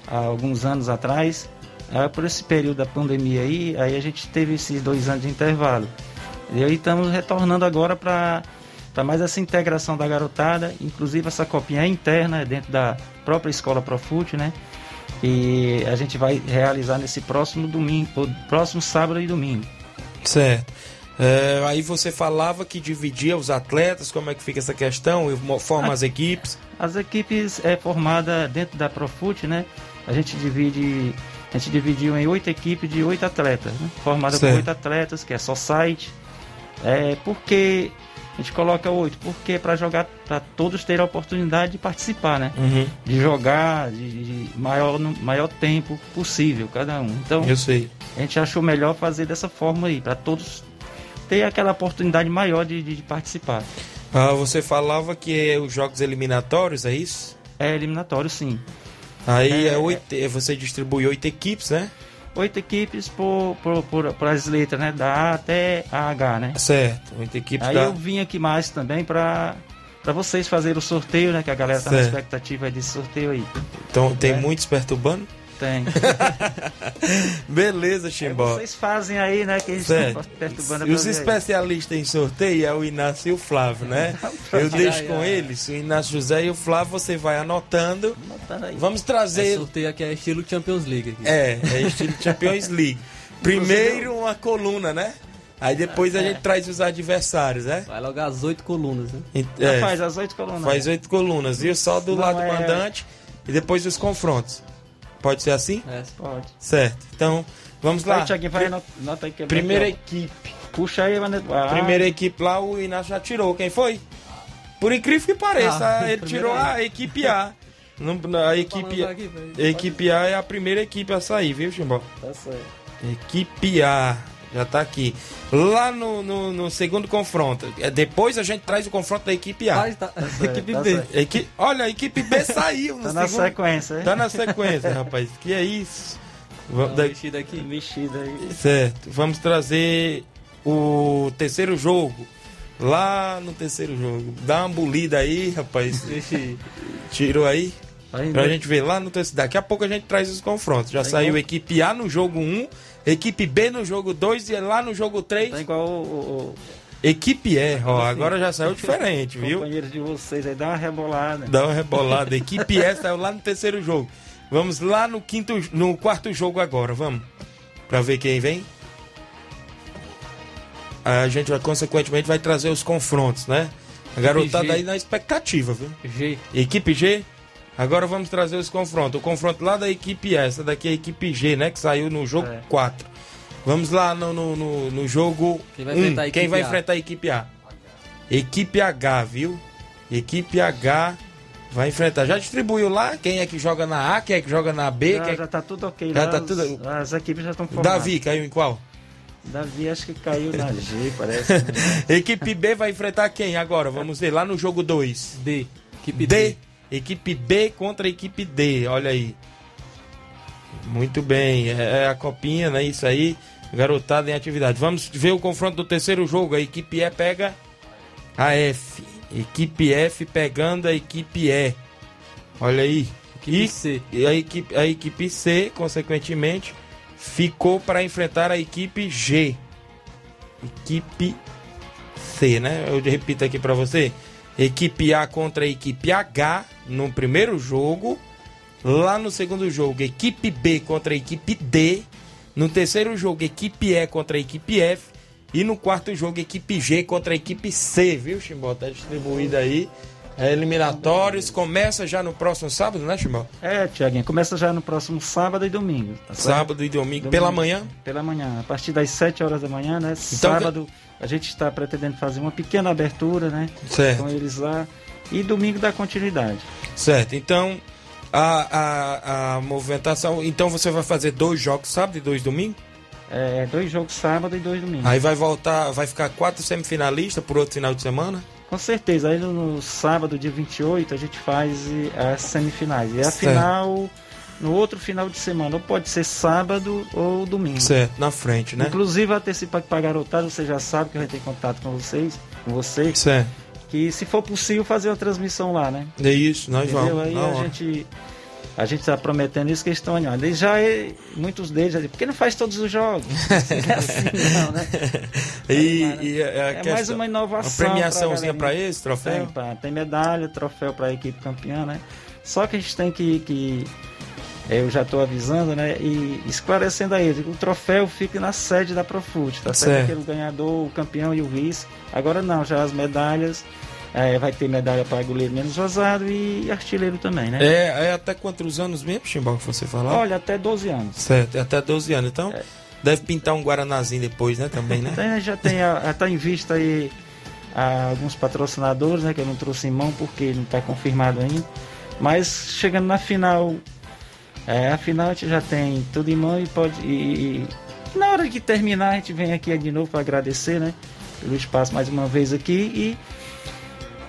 [SPEAKER 7] há alguns anos atrás, ah, por esse período da pandemia aí, aí a gente teve esses dois anos de intervalo. E aí estamos retornando agora para mais essa integração da garotada, inclusive essa copinha é interna dentro da própria escola Profute, né? E a gente vai realizar nesse próximo domingo, próximo sábado e domingo.
[SPEAKER 6] Certo. É, aí você falava que dividia os atletas, como é que fica essa questão, e forma as equipes.
[SPEAKER 7] As equipes é formada dentro da Profute, né? A gente divide, a gente dividiu em oito equipes de oito atletas, né? Formada
[SPEAKER 6] Certo.
[SPEAKER 7] por oito atletas, que é só site. É, por que a gente coloca oito? Porque para jogar, para todos terem a oportunidade de participar, né?
[SPEAKER 6] Uhum.
[SPEAKER 7] De jogar de, de maior, no maior tempo possível, cada um. Então,
[SPEAKER 6] Eu sei.
[SPEAKER 7] a gente achou melhor fazer dessa forma aí, para todos ter aquela oportunidade maior de, de- de participar.
[SPEAKER 6] Ah, você falava que é os jogos eliminatórios, é isso?
[SPEAKER 7] É eliminatório, sim.
[SPEAKER 6] Aí
[SPEAKER 7] É,
[SPEAKER 6] é oito, você distribui oito equipes, né?
[SPEAKER 7] oito equipes por, por, por, por as letras, né? Da A até a H, né?
[SPEAKER 6] Certo, oito equipes
[SPEAKER 7] Aí
[SPEAKER 6] da...
[SPEAKER 7] eu vim aqui mais também para para vocês fazerem o sorteio, né? Que a galera tá na
[SPEAKER 6] Certo.
[SPEAKER 7] expectativa desse sorteio aí.
[SPEAKER 6] Então tem
[SPEAKER 7] É.
[SPEAKER 6] muitos perturbando?
[SPEAKER 7] Tem. [laughs]
[SPEAKER 6] Beleza, Chimbó.
[SPEAKER 7] vocês fazem aí, né? Que eles
[SPEAKER 6] Certo.
[SPEAKER 7] estão perturbando
[SPEAKER 6] E os especialistas em sorteio é o Inácio e o Flávio, né? [laughs] Eu deixo com eles, o Inácio José e o Flávio, você vai anotando.
[SPEAKER 7] Botando aí.
[SPEAKER 6] Vamos
[SPEAKER 1] É,
[SPEAKER 6] trazer.
[SPEAKER 1] sorteio aqui é estilo Champions League. Aqui.
[SPEAKER 6] É, é estilo [laughs] Champions League. Primeiro uma coluna, né? Aí depois a gente traz os adversários, né?
[SPEAKER 1] Vai logo as oito colunas, né?
[SPEAKER 7] Já
[SPEAKER 6] é,
[SPEAKER 7] faz as oito colunas.
[SPEAKER 6] faz oito colunas. E só do
[SPEAKER 7] Não,
[SPEAKER 6] lado
[SPEAKER 7] é-
[SPEAKER 6] mandante e depois os confrontos. Pode ser assim?
[SPEAKER 1] É.
[SPEAKER 7] Pode.
[SPEAKER 6] Certo. Então, vamos lá.
[SPEAKER 7] Vai, Thiaguinho, vai, anota, é
[SPEAKER 6] Primeira
[SPEAKER 7] aqui,
[SPEAKER 6] equipe.
[SPEAKER 7] Puxa aí, mano. Ah,
[SPEAKER 6] Primeira equipe lá, o Inácio já tirou. Quem foi? Por incrível que pareça,
[SPEAKER 1] Ah,
[SPEAKER 6] ele
[SPEAKER 1] primeira
[SPEAKER 6] tirou a equipe A. [laughs] Não- a equipe,
[SPEAKER 1] aqui,
[SPEAKER 6] equipe A é a primeira equipe a sair, viu, Chimbó?
[SPEAKER 7] Tá certo.
[SPEAKER 6] Equipe A. Já tá aqui. Lá no, no, no segundo confronto. é, Depois a gente traz o confronto da equipe A.
[SPEAKER 1] Faz, tá, [laughs] equipe
[SPEAKER 7] tá
[SPEAKER 1] B.
[SPEAKER 7] certo.
[SPEAKER 6] Equi- Olha, a equipe B saiu no
[SPEAKER 7] Tá na
[SPEAKER 6] segundo.
[SPEAKER 7] sequência, hein?
[SPEAKER 6] Tá na sequência, rapaz. Que é isso? Vamos,
[SPEAKER 1] Tá
[SPEAKER 6] da-
[SPEAKER 1] vestido aqui.
[SPEAKER 7] Aí.
[SPEAKER 6] Certo. Vamos trazer o terceiro jogo. Lá no terceiro jogo. Dá uma bolida aí, rapaz.
[SPEAKER 1] Deixa
[SPEAKER 6] Tirou aí.
[SPEAKER 7] Aí,
[SPEAKER 6] Pra gente ver lá no terceiro. Daqui a pouco a gente traz os confrontos. Já
[SPEAKER 7] Tá
[SPEAKER 6] saiu
[SPEAKER 7] igual-
[SPEAKER 6] equipe A no jogo 1, equipe B no jogo 2 e lá no jogo 3,
[SPEAKER 7] Tá igual o, o-
[SPEAKER 6] equipe E. Ó, agora já saiu diferente,
[SPEAKER 7] o
[SPEAKER 6] viu?
[SPEAKER 7] companheiro de vocês aí, dá uma rebolada.
[SPEAKER 6] Dá uma rebolada. Equipe E saiu lá no terceiro jogo. Vamos lá no quinto, no quarto jogo agora, vamos. Pra ver quem vem. A gente vai, consequentemente, vai trazer os confrontos, né? A garotada aí na expectativa, viu?
[SPEAKER 1] G.
[SPEAKER 6] Equipe G. Agora vamos trazer os confrontos. O confronto lá da equipe E, essa daqui é a equipe G, né? Que saiu no jogo
[SPEAKER 7] É.
[SPEAKER 6] 4. Vamos lá no, no, no- no jogo
[SPEAKER 1] Quem vai
[SPEAKER 6] 1.
[SPEAKER 1] enfrentar a
[SPEAKER 6] Quem
[SPEAKER 1] equipe
[SPEAKER 6] vai
[SPEAKER 1] A?
[SPEAKER 6] enfrentar a equipe A? Equipe H, viu? Equipe H vai enfrentar. Já distribuiu lá quem é que joga na A, quem é que joga na B?
[SPEAKER 7] Já,
[SPEAKER 6] quem é
[SPEAKER 7] já tá tudo ok.
[SPEAKER 6] Já
[SPEAKER 7] lá,
[SPEAKER 6] tá tudo-
[SPEAKER 7] As equipes já estão formadas.
[SPEAKER 6] Davi caiu em qual?
[SPEAKER 7] Davi acho que caiu na G, parece. né? [laughs]
[SPEAKER 6] Equipe B vai enfrentar quem agora? Vamos ver lá no jogo 2.
[SPEAKER 1] D. Equipe
[SPEAKER 6] D.
[SPEAKER 1] D.
[SPEAKER 6] Equipe B contra a equipe D, olha aí. Muito bem, é é a copinha, né? Isso aí, garotada em atividade. Vamos ver o confronto do terceiro jogo. A equipe E pega a F. Equipe F pegando a equipe E. Olha aí.
[SPEAKER 1] Equipe
[SPEAKER 6] E-
[SPEAKER 1] C.
[SPEAKER 6] E a equipe, a equipe C, consequentemente, ficou para enfrentar a equipe G. Equipe C, né? Eu repito aqui para você. Equipe A contra a equipe H no primeiro jogo. Lá no segundo jogo, equipe B contra a equipe D. No terceiro jogo, equipe E contra a equipe F. E no quarto jogo, equipe G contra a equipe C, viu, Chimbó? Tá distribuído aí. É, eliminatórios. Começa já no próximo sábado, né, Chimbó?
[SPEAKER 7] É, Tiaguinho, começa já no próximo sábado e domingo. tá?
[SPEAKER 6] Sábado e domingo,
[SPEAKER 7] Domingo.
[SPEAKER 6] pela manhã.
[SPEAKER 7] Pela manhã, a partir das 7 horas da manhã, né?
[SPEAKER 6] Então,
[SPEAKER 7] Sábado, a gente está pretendendo fazer uma pequena abertura, né?
[SPEAKER 6] Certo.
[SPEAKER 7] Com eles lá. E domingo dá continuidade.
[SPEAKER 6] Certo. Então, a, a, a movimentação. Então você vai fazer dois jogos sábado e dois domingo?
[SPEAKER 7] É, dois jogos sábado e dois domingo.
[SPEAKER 6] Aí vai voltar, vai ficar quatro semifinalistas por outro final de semana?
[SPEAKER 7] Com certeza, aí no, no sábado, dia 28, a gente faz eh, as semifinais. E a
[SPEAKER 6] Certo.
[SPEAKER 7] final no outro final de semana. Ou pode ser sábado ou domingo.
[SPEAKER 6] Certo, na frente, né?
[SPEAKER 7] Inclusive, antecipa para garotada, você já sabe que a gente tem contato com vocês, com você,
[SPEAKER 6] Certo.
[SPEAKER 7] que se for possível fazer uma transmissão lá, né?
[SPEAKER 6] É isso, nós
[SPEAKER 7] Entendeu?
[SPEAKER 6] vamos.
[SPEAKER 7] Aí
[SPEAKER 6] na
[SPEAKER 7] a
[SPEAKER 6] hora.
[SPEAKER 7] gente a gente está prometendo isso que eles estão animados. Eles já é- muitos deles já dizem, por que não faz todos os jogos? [laughs] Não é assim, não, né?
[SPEAKER 6] E, e a- a
[SPEAKER 7] É
[SPEAKER 6] questão-
[SPEAKER 7] mais uma inovação.
[SPEAKER 6] Uma premiaçãozinha
[SPEAKER 7] galerinha.
[SPEAKER 6] esse troféu?
[SPEAKER 7] Tem, pá, tem medalha, troféu para a equipe campeã, né? Só que a gente tem que. que é, eu já estou avisando, né? E esclarecendo a eles. O troféu fica na sede da Profut, tá certo?
[SPEAKER 6] Certo.
[SPEAKER 7] Aquele ganhador, o campeão e o vice. Agora não, já as medalhas. é, vai ter medalha para goleiro menos vazado e artilheiro também, né?
[SPEAKER 6] É, é até quantos anos mesmo, Chimbal, que você falou?
[SPEAKER 7] Olha, até 12 anos.
[SPEAKER 6] Certo, é até 12 anos. Então,
[SPEAKER 7] É.
[SPEAKER 6] deve pintar um Guaranazinho depois, né? Também, né? [laughs]
[SPEAKER 7] Tem, já tem a, tá em vista aí alguns patrocinadores, né? Que eu não trouxe em mão porque não está confirmado ainda. Mas chegando na final, é, a final a gente já tem tudo em mão e pode. E, e na hora de terminar, a gente vem aqui de novo para agradecer, né? Pelo espaço mais uma vez aqui e.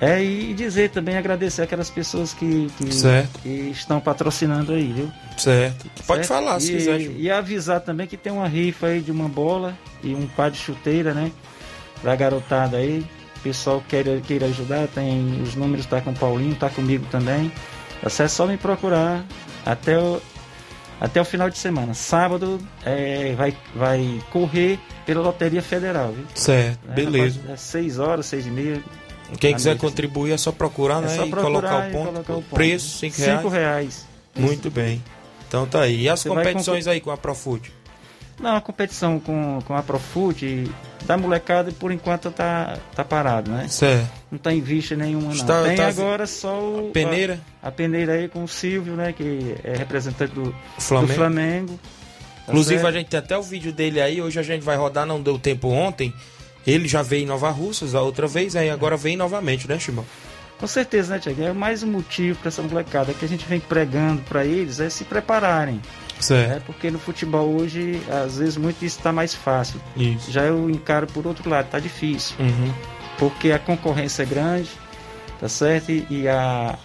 [SPEAKER 7] É, e dizer também, agradecer aquelas pessoas que, que,
[SPEAKER 6] Certo.
[SPEAKER 7] que estão patrocinando aí, viu?
[SPEAKER 6] Certo. Pode
[SPEAKER 7] Certo?
[SPEAKER 6] falar se
[SPEAKER 7] e,
[SPEAKER 6] quiser.
[SPEAKER 7] E avisar também que tem uma rifa aí de uma bola e um par de chuteira, né? Pra garotada aí. O pessoal queira, queira ajudar, tem os números, tá com o Paulinho, tá comigo também. Você é só me procurar até o, até o final de semana. Sábado é, vai, vai correr pela Loteria Federal, viu?
[SPEAKER 6] Certo,
[SPEAKER 7] É,
[SPEAKER 6] beleza.
[SPEAKER 7] É 6 horas, 6 e meia.
[SPEAKER 6] Quem quiser
[SPEAKER 7] noite.
[SPEAKER 6] contribuir é só procurar,
[SPEAKER 7] É
[SPEAKER 6] né?
[SPEAKER 7] só
[SPEAKER 6] e
[SPEAKER 7] procurar
[SPEAKER 6] colocar o
[SPEAKER 7] e
[SPEAKER 6] ponto.
[SPEAKER 7] colocar o ponto.
[SPEAKER 6] Preço, 5 reais.
[SPEAKER 7] 5 reais.
[SPEAKER 6] Muito bem. Então tá aí. E as
[SPEAKER 7] Você
[SPEAKER 6] competições aí com a Profute?
[SPEAKER 7] Não, a competição com, com a Profute da molecada por enquanto tá, tá parado, né?
[SPEAKER 6] Certo.
[SPEAKER 7] Não tá em vista nenhuma, não.
[SPEAKER 6] Está-
[SPEAKER 7] Tem
[SPEAKER 6] tá-
[SPEAKER 7] agora só o,
[SPEAKER 6] Peneira,
[SPEAKER 7] A, a peneira aí com o Silvio, né? Que é representante do,
[SPEAKER 6] Flamengo.
[SPEAKER 7] do Flamengo. Tá
[SPEAKER 6] Inclusive,
[SPEAKER 7] certo?
[SPEAKER 6] a gente tem até o vídeo dele aí. Hoje a gente vai rodar, não deu tempo ontem. Ele já veio em Nova Russas a outra vez, aí agora vem novamente, né, Chimão?
[SPEAKER 7] Com certeza, né, Tiago? É mais um motivo para essa molecada que a gente vem pregando para eles é se prepararem.
[SPEAKER 6] Certo.
[SPEAKER 7] É porque no futebol hoje, às vezes, muito isso está mais fácil.
[SPEAKER 6] Isso.
[SPEAKER 7] Já eu encaro por outro lado, tá difícil.
[SPEAKER 6] Uhum.
[SPEAKER 7] Porque a concorrência é grande, tá certo? E, e a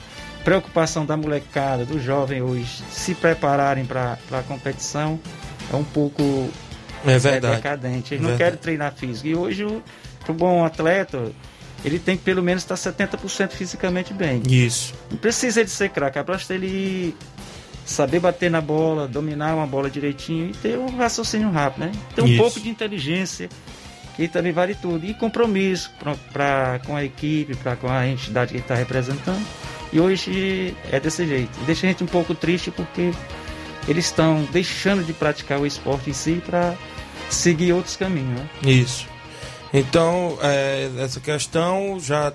[SPEAKER 7] preocupação da molecada, do jovem hoje, se prepararem para a competição é um pouco
[SPEAKER 6] É
[SPEAKER 7] é,
[SPEAKER 6] verdade.
[SPEAKER 7] decadente. Eles não
[SPEAKER 6] Verdade.
[SPEAKER 7] querem treinar físico. E hoje, o pro bom atleta, ele tem que pelo menos estar 70% fisicamente bem.
[SPEAKER 6] Isso.
[SPEAKER 7] Não precisa ele ser craque, basta ele saber bater na bola, dominar uma bola direitinho e ter um raciocínio rápido, né? Ter um
[SPEAKER 6] Isso.
[SPEAKER 7] pouco de inteligência, que também vale tudo. E compromisso pra, pra- com a equipe, pra, com a entidade que está representando. E hoje é desse jeito. E deixa a gente um pouco triste porque eles estão deixando de praticar o esporte em si para seguir outros caminhos, né?
[SPEAKER 6] Isso. Então, é, essa questão já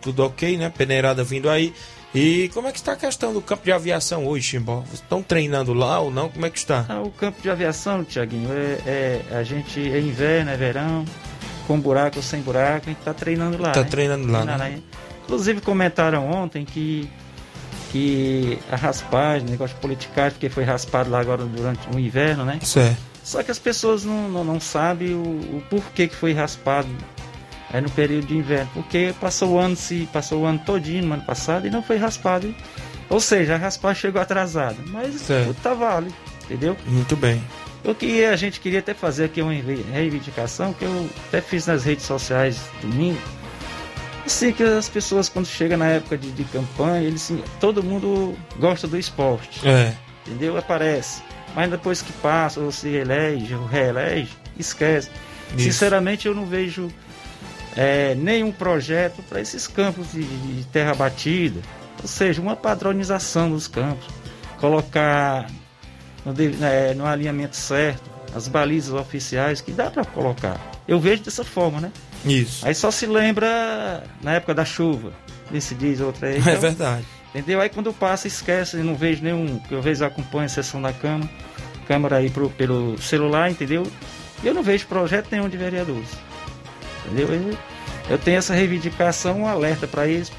[SPEAKER 6] tudo ok, né? Peneirada vindo aí. E como é que está a questão do campo de aviação hoje, Chimbó? Vocês estão treinando lá ou não? Como é que está?
[SPEAKER 7] Ah, o campo de aviação, Tiaguinho, é, é- a gente é inverno, é verão, com buraco ou sem buraco, a gente tá treinando lá.
[SPEAKER 6] Tá
[SPEAKER 7] né?
[SPEAKER 6] treinando lá,
[SPEAKER 7] Treinando
[SPEAKER 6] né?
[SPEAKER 7] aí. Inclusive comentaram ontem que, que a raspagem, negócio de politicagem, porque foi raspado lá agora durante o inverno, né?
[SPEAKER 6] Certo.
[SPEAKER 7] Só que as pessoas não, não, não sabem o, o porquê que foi raspado é, no período de inverno. Porque passou o ano, se passou o ano todinho no ano passado e não foi raspado. Ou seja, a raspagem chegou atrasada. Mas
[SPEAKER 6] Certo.
[SPEAKER 7] tá válido, entendeu?
[SPEAKER 6] Muito bem.
[SPEAKER 7] O que a gente queria até fazer aqui uma reivi- reivindicação, que eu até fiz nas redes sociais domingo. Assim que as pessoas quando chega na época de, de campanha, eles assim, todo mundo gosta do esporte,
[SPEAKER 6] É.
[SPEAKER 7] entendeu? Aparece. Mas depois que passa, ou se elege, ou reelege, esquece.
[SPEAKER 6] Isso.
[SPEAKER 7] Sinceramente eu não vejo é, nenhum projeto para esses campos de, de terra batida. Ou seja, uma padronização dos campos. Colocar no, é, no alinhamento certo, as balizas oficiais que dá para colocar. Eu vejo dessa forma, né?
[SPEAKER 6] Isso.
[SPEAKER 7] Aí só se lembra na época da chuva, desse diz outra aí.
[SPEAKER 6] É
[SPEAKER 7] Então,
[SPEAKER 6] verdade.
[SPEAKER 7] Entendeu? Aí quando passa, esquece, não vejo nenhum. que Eu vejo acompanho a sessão da Câmara, Câmara aí pro- pelo celular, entendeu? E eu não vejo projeto nenhum de vereadores. Entendeu? Eu, eu tenho essa reivindicação, um alerta para eles.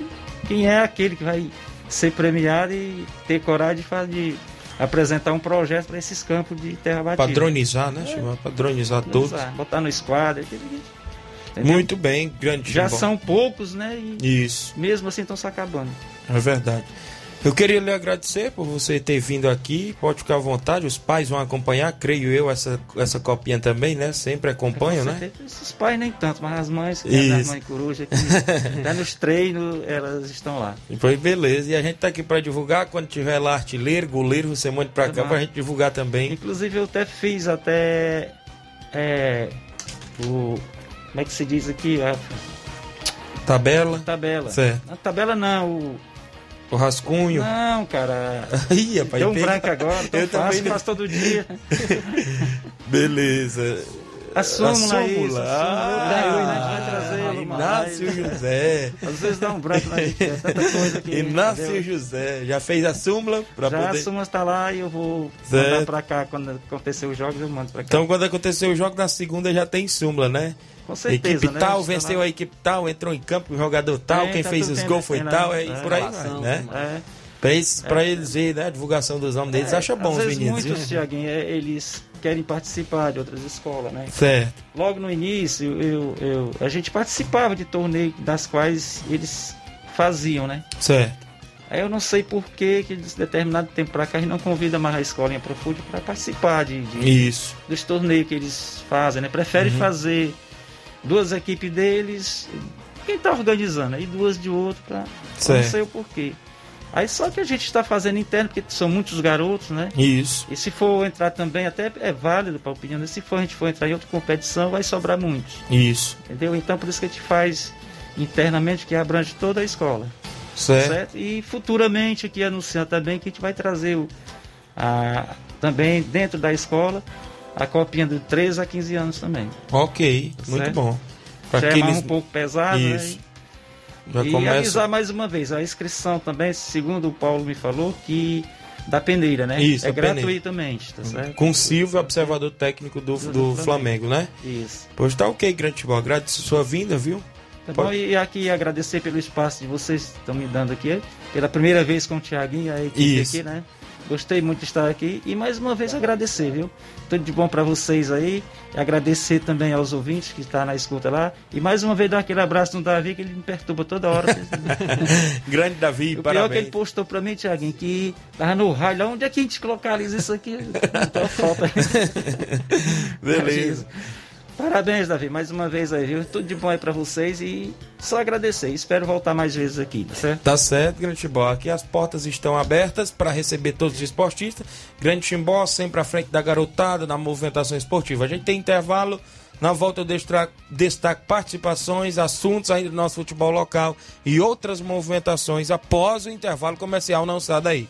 [SPEAKER 7] Quem é aquele que vai ser premiado e ter coragem de, fazer, de apresentar um projeto para esses campos de terra batida.
[SPEAKER 6] Padronizar, né, Chimbó? Padronizar todos.
[SPEAKER 7] Botar no esquadro. entendeu?
[SPEAKER 6] Muito bem, grande
[SPEAKER 7] Já são poucos, né? E
[SPEAKER 6] Isso.
[SPEAKER 7] mesmo assim estão se acabando.
[SPEAKER 6] É verdade. Eu queria lhe agradecer por você ter vindo aqui. Pode ficar à vontade, os pais vão acompanhar, creio eu, essa, essa copinha também, né? Sempre acompanham,
[SPEAKER 7] Com
[SPEAKER 6] né?
[SPEAKER 7] Esses pais nem tanto, mas as mães,
[SPEAKER 6] Isso.
[SPEAKER 7] as mães coruja, que [laughs] até nos treinos elas estão lá.
[SPEAKER 6] Foi beleza. E a gente tá aqui para divulgar. Quando tiver lá artilheiro, goleiro, você manda pra cá
[SPEAKER 7] Tá.
[SPEAKER 6] pra gente divulgar também.
[SPEAKER 7] Inclusive eu até fiz até é, o. Como é que se diz aqui? A
[SPEAKER 6] Tabela,
[SPEAKER 7] tabela.
[SPEAKER 6] Certo.
[SPEAKER 7] A tabela não, o.
[SPEAKER 6] o rascunho.
[SPEAKER 7] Não, cara. [laughs]
[SPEAKER 6] Ih, rapaz,
[SPEAKER 7] Deu um branco agora, tão [laughs]
[SPEAKER 6] Eu também
[SPEAKER 7] fácil,
[SPEAKER 6] não-
[SPEAKER 7] faz todo dia. [laughs]
[SPEAKER 6] Beleza.
[SPEAKER 7] A súmula,
[SPEAKER 6] A
[SPEAKER 7] isso.
[SPEAKER 6] súmula.
[SPEAKER 7] A súmula.
[SPEAKER 6] Ah,
[SPEAKER 7] Daí o Inácio vai trazer.
[SPEAKER 6] Inácio José.
[SPEAKER 7] Às vezes dá um branco na gente, é tanta coisa que.
[SPEAKER 6] Inácio
[SPEAKER 7] entendeu?
[SPEAKER 6] José. Já fez a súmula pra
[SPEAKER 7] Já
[SPEAKER 6] poder.
[SPEAKER 7] a súmula está lá e eu vou
[SPEAKER 6] Certo.
[SPEAKER 7] mandar pra cá. Quando acontecer os jogos, eu mando pra cá.
[SPEAKER 6] Então, quando acontecer o jogo, na segunda já tem súmula, né?
[SPEAKER 7] Com certeza,
[SPEAKER 6] equipe
[SPEAKER 7] né?
[SPEAKER 6] tal,
[SPEAKER 7] Está
[SPEAKER 6] venceu a equipe tal, entrou em campo o jogador tal,
[SPEAKER 7] É,
[SPEAKER 6] quem
[SPEAKER 7] tá
[SPEAKER 6] fez os gols foi
[SPEAKER 7] lá,
[SPEAKER 6] tal, é,
[SPEAKER 7] é.
[SPEAKER 6] e por aí vai,
[SPEAKER 1] Relação,
[SPEAKER 6] né?
[SPEAKER 7] É.
[SPEAKER 6] Pra, eles, pra eles verem, né? A divulgação dos nomes deles, acha bom
[SPEAKER 7] Às
[SPEAKER 6] os
[SPEAKER 7] vezes
[SPEAKER 6] meninos.
[SPEAKER 7] muitos? Tiaguinho, é, eles querem participar de outras escolas, né?
[SPEAKER 6] Certo,
[SPEAKER 7] Logo no início, eu, eu, a gente participava de torneios das quais eles faziam, né?
[SPEAKER 6] certo.
[SPEAKER 7] Aí eu não sei por que, que de determinado tempo pra cá a gente não convida mais a escolinha pro futebol para participar de, de-
[SPEAKER 6] Isso.
[SPEAKER 7] dos torneios que eles fazem, né? Prefere
[SPEAKER 6] Uhum.
[SPEAKER 7] fazer duas equipes deles, quem tá organizando, aí duas de outro, pra, não sei o porquê. Aí só que a gente está fazendo interno, porque são muitos garotos, né?
[SPEAKER 6] Isso.
[SPEAKER 7] E se for entrar também, até é válido para a opinião, né? se for, a gente for entrar em outra competição, vai sobrar muitos,
[SPEAKER 6] Isso.
[SPEAKER 7] entendeu? Então por isso que a gente faz internamente, que abrange toda a escola,
[SPEAKER 6] Certo.
[SPEAKER 7] certo? E futuramente aqui anunciando também que a gente vai trazer o, a, também dentro da escola a copinha de 13 a 15 anos também.
[SPEAKER 6] Ok, muito
[SPEAKER 7] Certo.
[SPEAKER 6] bom. Pra
[SPEAKER 7] Já é
[SPEAKER 6] aqueles...
[SPEAKER 7] mais um pouco pesado, né?
[SPEAKER 6] Isso. Já
[SPEAKER 7] e
[SPEAKER 6] começa.
[SPEAKER 7] avisar mais uma vez, a inscrição também, segundo o Paulo me falou, que da peneira, né?
[SPEAKER 6] Isso,
[SPEAKER 7] é gratuitamente, tá certo?
[SPEAKER 6] Com o Silvio, observador técnico do,
[SPEAKER 7] Do
[SPEAKER 6] do
[SPEAKER 7] Flamengo.
[SPEAKER 6] Flamengo, né?
[SPEAKER 7] Isso.
[SPEAKER 6] Pois tá ok, grande futebol. Agradeço a sua vinda, viu?
[SPEAKER 7] Tá bom? E aqui agradecer pelo espaço de vocês que estão me dando aqui. Pela primeira vez com o Tiaguinho, a equipe
[SPEAKER 6] Isso.
[SPEAKER 7] aqui, né? Gostei muito de estar aqui e mais uma vez agradecer, viu? Tudo de bom para vocês aí. Agradecer também aos ouvintes que estão na escuta lá. E mais uma vez dar aquele abraço no Davi que ele me perturba toda hora. [laughs]
[SPEAKER 6] Grande Davi,
[SPEAKER 7] o pior é que ele
[SPEAKER 6] parabéns.
[SPEAKER 7] postou para mim, Tiaguinho, que tava no raio. Onde é que a gente localiza isso aqui? [laughs] Então falta.
[SPEAKER 6] Beleza.
[SPEAKER 7] Parabéns, Davi, mais uma vez aí, viu? Tudo de bom aí pra vocês e só agradecer. Espero voltar mais vezes aqui, tá certo?
[SPEAKER 6] Tá certo, Grande Timbó. Aqui as portas estão abertas para receber todos os esportistas. Grande Timbó sempre à frente da garotada na movimentação esportiva. A gente tem intervalo. Na volta eu destra- destaco participações, assuntos ainda do nosso futebol local e outras movimentações após o intervalo comercial. Não sai daí.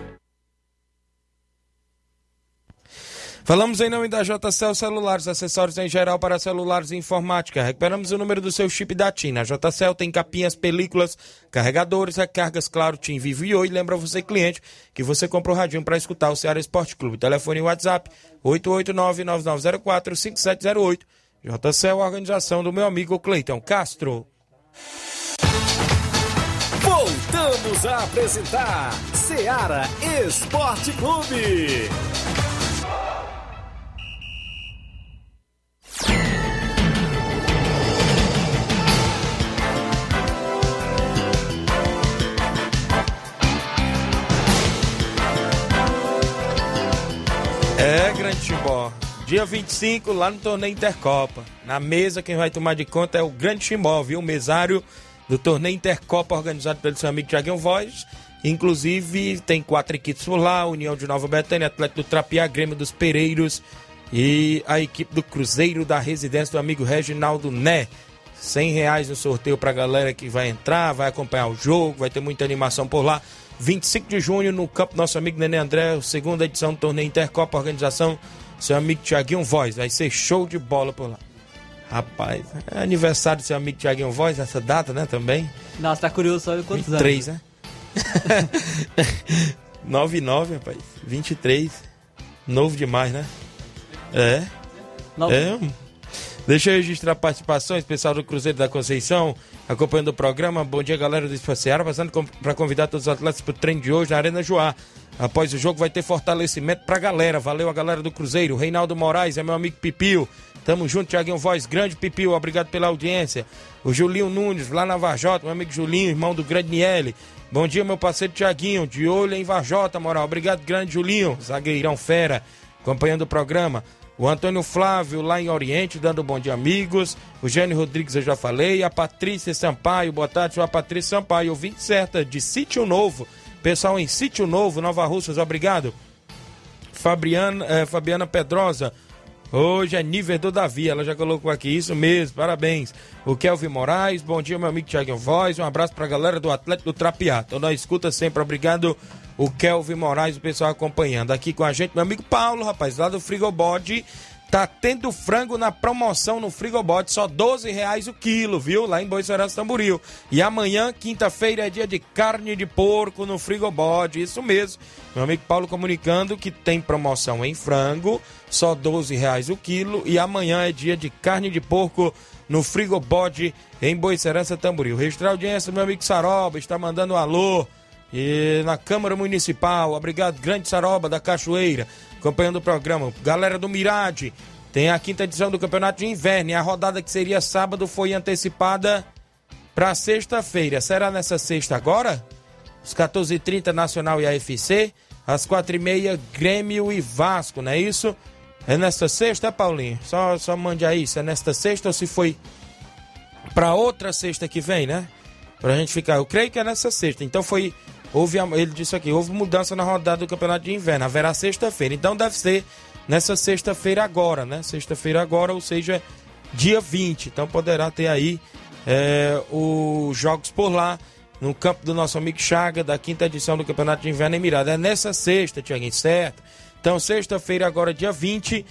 [SPEAKER 6] Falamos em nome da JCL Celulares, acessórios em geral para celulares e informática. Recuperamos o número do seu chip da TIM. A JCL tem capinhas, películas, carregadores, recargas, claro, TIM Vivo e Oi. Lembra você, cliente, que você comprou o radinho para escutar o Ceará Esporte Clube. Telefone e WhatsApp 889-9904-5708. JCL, organização do meu amigo Cleiton Castro.
[SPEAKER 5] Voltamos a apresentar Seara Esporte Clube.
[SPEAKER 6] É, grande Timbó. Dia 25, lá no torneio Intercopa. Na mesa, quem vai tomar de conta é o grande Timbó, viu? O mesário do torneio Intercopa, organizado pelo seu amigo Tiaguinho Voz. Inclusive, tem quatro equipes por lá: União de Nova Betânia, Atlético do Trapiá, Grêmio dos Pereiros e a equipe do Cruzeiro da residência do amigo Reginaldo Né. 100 reais no sorteio pra galera que vai entrar, vai acompanhar o jogo, vai ter muita animação por lá. 25 de junho no campo nosso amigo Nenê André, segunda edição do torneio Intercopa, organização seu amigo Tiaguinho Voz. Vai ser show de bola por lá. Rapaz, é aniversário do seu amigo Tiaguinho Voz, essa data, né, também?
[SPEAKER 1] Nossa, tá curioso só quantos
[SPEAKER 6] 23,
[SPEAKER 1] anos?
[SPEAKER 6] né? [laughs] 9 e 9, rapaz. 23. Novo demais, né? É.
[SPEAKER 1] Nove-
[SPEAKER 6] É. Deixa eu registrar participações, pessoal do Cruzeiro da Conceição, acompanhando o programa. Bom dia, galera do Espaciara, passando para convidar todos os atletas para o treino de hoje na Arena Joá. Após o jogo vai ter fortalecimento pra galera. Valeu a galera do Cruzeiro. Reinaldo Moraes é meu amigo Pipio. Tamo junto, Tiaguinho Voz. Grande Pipio, obrigado pela audiência. O Julinho Nunes, lá na Varjota, meu amigo Julinho, irmão do grande Niele. Bom dia, meu parceiro Tiaguinho, de olho em Varjota, moral. Obrigado, grande Julinho, zagueirão fera, acompanhando o programa. O Antônio Flávio, lá em Oriente, dando bom dia, amigos. O Gênio Rodrigues, eu já falei. A Patrícia Sampaio, boa tarde, a Patrícia Sampaio, ouvinte certa de Sítio Novo. Pessoal em Sítio Novo, Nova Russas, obrigado. Eh, Fabiana Pedrosa, hoje é nível do Davi, ela já colocou aqui, isso mesmo, parabéns. O Kelvin Moraes, bom dia, meu amigo Thiago Voz, um abraço pra galera do Atlético do Trapiá. Então nós escuta sempre, obrigado. O Kelvin Moraes, o pessoal acompanhando. Aqui com a gente, meu amigo Paulo, rapaz, lá do Frigobode. Tá tendo frango na promoção no Frigobode, só 12 reais o quilo, viu? Lá em Boicerança Tamboril. E amanhã, quinta-feira, é dia de carne de porco no Frigobode, isso mesmo. Meu amigo Paulo comunicando que tem promoção em frango, só 12 reais o quilo. E amanhã é dia de carne de porco no Frigobode em Boicerança Tamboril. Registrar audiência, meu amigo Saroba, está mandando um alô. E na Câmara Municipal, obrigado, Grande Saroba da Cachoeira, acompanhando o programa. Galera do Mirade, tem a quinta edição do Campeonato de Inverno. E a rodada que seria sábado foi antecipada para sexta-feira. Será nessa sexta agora? Às 14h30, Nacional e AFC. Às 4h30, Grêmio e Vasco, não é isso? É nesta sexta, é, Paulinho? Só, só mande aí se é nesta sexta ou se foi para outra sexta que vem, né? Pra gente ficar. Eu creio que é nessa sexta. Então foi. Houve, ele disse aqui, houve mudança na rodada do Campeonato de Inverno. Haverá sexta-feira. Então deve ser nessa sexta-feira agora, né? Sexta-feira agora, ou seja, dia 20. Então poderá ter aí é, os jogos por lá, no campo do nosso amigo Chaga, da quinta edição do Campeonato de Inverno em Mirada. É nessa sexta, Tiaguinho, certo? Então, sexta-feira, agora dia 20,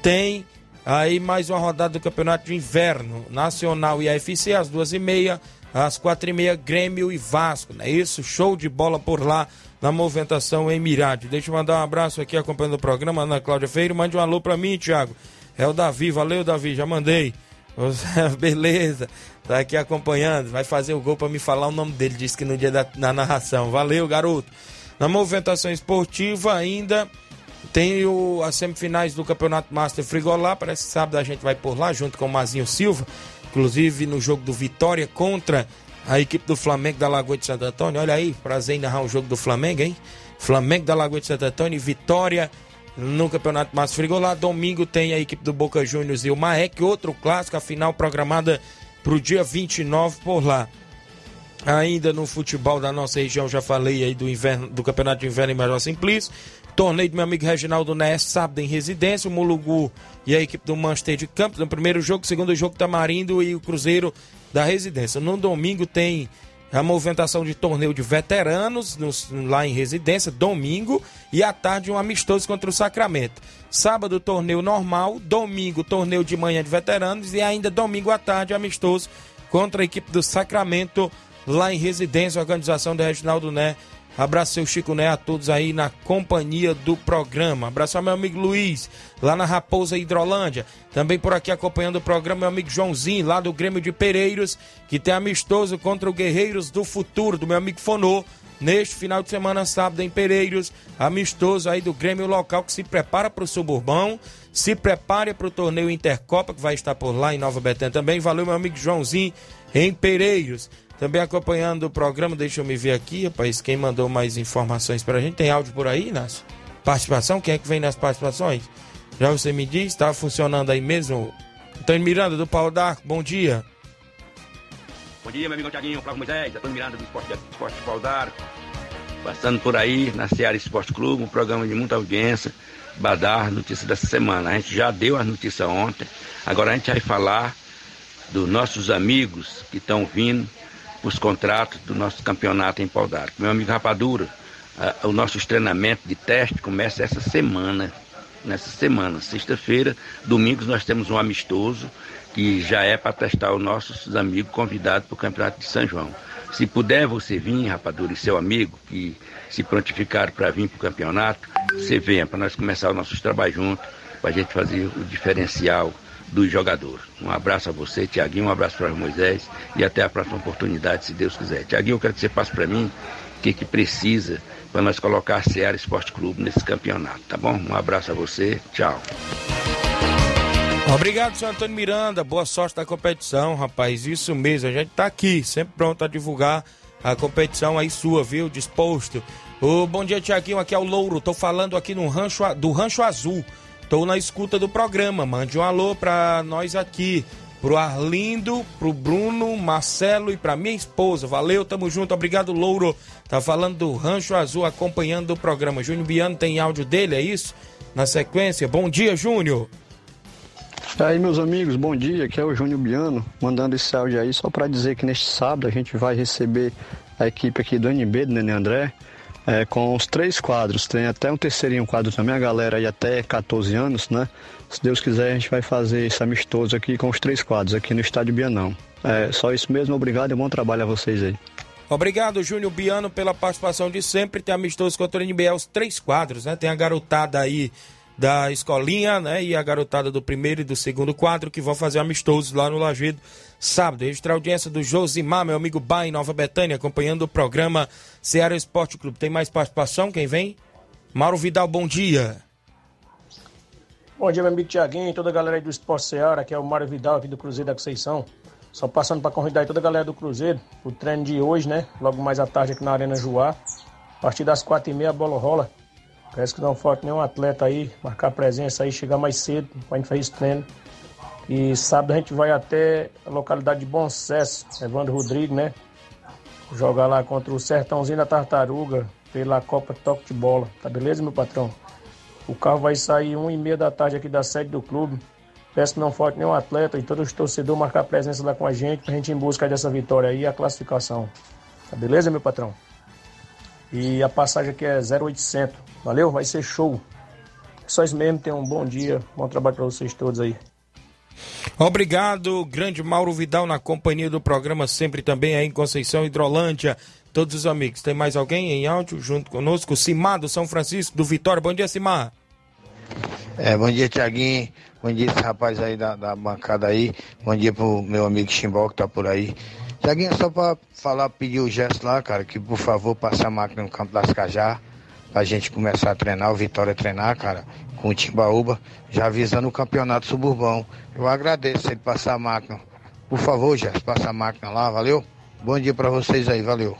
[SPEAKER 6] tem aí mais uma rodada do Campeonato de Inverno, Nacional e AFC, às duas e meia, às quatro e meia, Grêmio e Vasco, não é isso? Show de bola por lá na movimentação em Mirade. Deixa eu mandar um abraço aqui acompanhando o programa, Ana Cláudia Feiro. Mande um alô pra mim, Thiago. É o Davi, valeu, Davi, já mandei. [laughs] Beleza, tá aqui acompanhando. Vai fazer o gol para me falar o nome dele. Disse que no dia da na narração. Valeu, garoto. Na movimentação esportiva ainda tem o, as semifinais do Campeonato Master Frigolá. Parece que sábado a gente vai por lá junto com o Mazinho Silva. Inclusive no jogo do Vitória contra a equipe do Flamengo da Lagoa de Santo Antônio. Olha aí, prazer em narrar o jogo do Flamengo, hein? Flamengo da Lagoa de Santo Antônio, Vitória no Campeonato Márcio Frigolá. Domingo tem a equipe do Boca Juniors e o Maek, outro clássico, a final programada para o dia 29 por lá. Ainda no futebol da nossa região, já falei aí do, inverno, do Campeonato de Inverno em Major Simplício. Torneio do meu amigo Reginaldo Ness, sábado em residência. O Mulugu e a equipe do Manchester de Campos no primeiro jogo. Segundo jogo, Tamarindo e o Cruzeiro da residência. No domingo tem a movimentação de torneio de veteranos nos, lá em residência, domingo, e à tarde um amistoso contra o Sacramento. Sábado, torneio normal, domingo, torneio de manhã de veteranos, e ainda domingo à tarde, amistoso contra a equipe do Sacramento, lá em residência, organização do Reginaldo Né Abraço seu Chico Né a todos aí na companhia do programa. Abraço ao meu amigo Luiz, lá na Raposa Hidrolândia. Também por aqui acompanhando o programa, meu amigo Joãozinho, lá do Grêmio de Pereiros, que tem amistoso contra o Guerreiros do Futuro, do meu amigo Fonô. Neste final de semana, sábado, em Pereiros, amistoso aí do Grêmio local que se prepara para o suburbão, se prepare para o torneio Intercopa, que vai estar por lá em Nova Betânia também. Valeu, meu amigo Joãozinho, em Pereiros. Também acompanhando o programa, deixa eu me ver aqui, rapaz, quem mandou mais informações pra gente. Tem áudio por aí, Inácio? Participação? Quem é que vem nas participações? Já você me diz, tá funcionando aí mesmo? Antônio Miranda, do Pau d'Arco, bom dia.
[SPEAKER 8] Bom dia, meu amigo Tiaguinho, Flávio Moisés, Antônio Miranda do Esporte, Esporte Pau d'Arco. Passando por aí, na Seara Esporte Clube, um programa de muita audiência, Badar, notícia dessa semana. A gente já deu as notícias ontem, agora a gente vai falar dos nossos amigos que estão vindo os contratos do nosso campeonato em Pau d'Arco. Meu amigo Rapadura, uh, o nosso treinamento de teste começa essa semana. Nessa semana, sexta-feira, domingos nós temos um amistoso que já é para testar os nossos amigos convidados para o Campeonato de São João. Se puder você vir, Rapadura, e seu amigo que se prontificaram para vir para o campeonato, você venha para nós começar os nossos trabalhos juntos, para a gente fazer o diferencial dos jogadores. Um abraço a você, Tiaguinho, um abraço para Moisés e até a próxima oportunidade, se Deus quiser. Tiaguinho, eu quero que você passe para mim o que, que precisa para nós colocar a Seara Esporte Clube nesse campeonato, tá bom? Um abraço a você, tchau.
[SPEAKER 6] Obrigado, senhor Antônio Miranda. Boa sorte na competição, rapaz. Isso mesmo, a gente tá aqui, sempre pronto a divulgar a competição aí sua, viu? Disposto. O bom dia, Tiaguinho. Aqui é o Louro. Tô falando aqui no rancho, do Rancho Azul. Estou na escuta do programa. Mande um alô para nós aqui. Pro Arlindo, pro Bruno, Marcelo e pra minha esposa. Valeu, tamo junto. Obrigado, Louro. Tá falando do Rancho Azul, acompanhando o programa. Júnior Biano tem áudio dele, é isso? Na sequência. Bom dia, Júnior.
[SPEAKER 9] E aí, meus amigos, bom dia. Aqui é o Júnior Biano, mandando esse áudio aí só para dizer que neste sábado a gente vai receber a equipe aqui do NB, do Nenê André, é, com os três quadros. Tem até um terceirinho quadro também, a galera aí até 14 anos, né? Se Deus quiser, a gente vai fazer esse amistoso aqui com os três quadros aqui no Estádio Bianão. É só isso mesmo, obrigado e bom trabalho a vocês aí.
[SPEAKER 6] Obrigado, Júnior Biano, pela participação de sempre. Tem amistoso contra o NBA, os três quadros, né? Tem a garotada aí da escolinha, né? E a garotada do primeiro e do segundo quadro que vão fazer amistosos lá no Lajeado sábado. Registrar a audiência do Josimar, meu amigo Bai, Nova Betânia, acompanhando o programa Ceará Esporte Clube. Tem mais participação? Quem vem? Mauro Vidal, bom dia.
[SPEAKER 10] Bom dia, meu amigo Tiaguinho toda a galera aí do Esporte Ceará, que é o Mário Vidal aqui do Cruzeiro da Conceição. Só passando para convidar toda a galera do Cruzeiro, o treino de hoje, né? Logo mais à tarde aqui na Arena Joá. A partir das quatro e meia a bola rola. Parece que não falta nenhum atleta aí, marcar presença aí, chegar mais cedo pra gente fazer esse treino. E sábado a gente vai até a localidade de Bom Sucesso, Evandro Rodrigues, né? Jogar lá contra o Sertãozinho da Tartaruga pela Copa Toque de Bola. Tá beleza, meu patrão? O carro vai sair uma e meia da tarde aqui da sede do clube. Peço que não falte nenhum atleta e todos os torcedores marcar presença lá com a gente pra gente ir em busca dessa vitória aí e a classificação. Tá beleza, meu patrão? E a passagem aqui é 0800. Valeu? Vai ser show. Só isso mesmo. Tenham um bom dia. Bom trabalho pra vocês todos aí.
[SPEAKER 6] Obrigado, grande Mauro Vidal, na companhia do programa, sempre também aí em Conceição Hidrolândia. Todos os amigos. Tem mais alguém em áudio junto conosco? Simar do São Francisco, do Vitória. Bom dia, Simar.
[SPEAKER 11] É, bom dia, Tiaguinho. Bom dia, esse rapaz aí da, da bancada aí. Bom dia pro meu amigo Chimbal que tá por aí. Tiaguinho, só pra falar, pedir o gesto lá, cara, que por favor passe a máquina no campo das Cajá, pra gente começar a treinar, o Vitória treinar, cara, com o Timbaúba, já avisando o campeonato suburbão. Eu agradeço ele passar a máquina. Por favor, Gesto, passa a máquina lá, valeu? Bom dia pra vocês aí, valeu.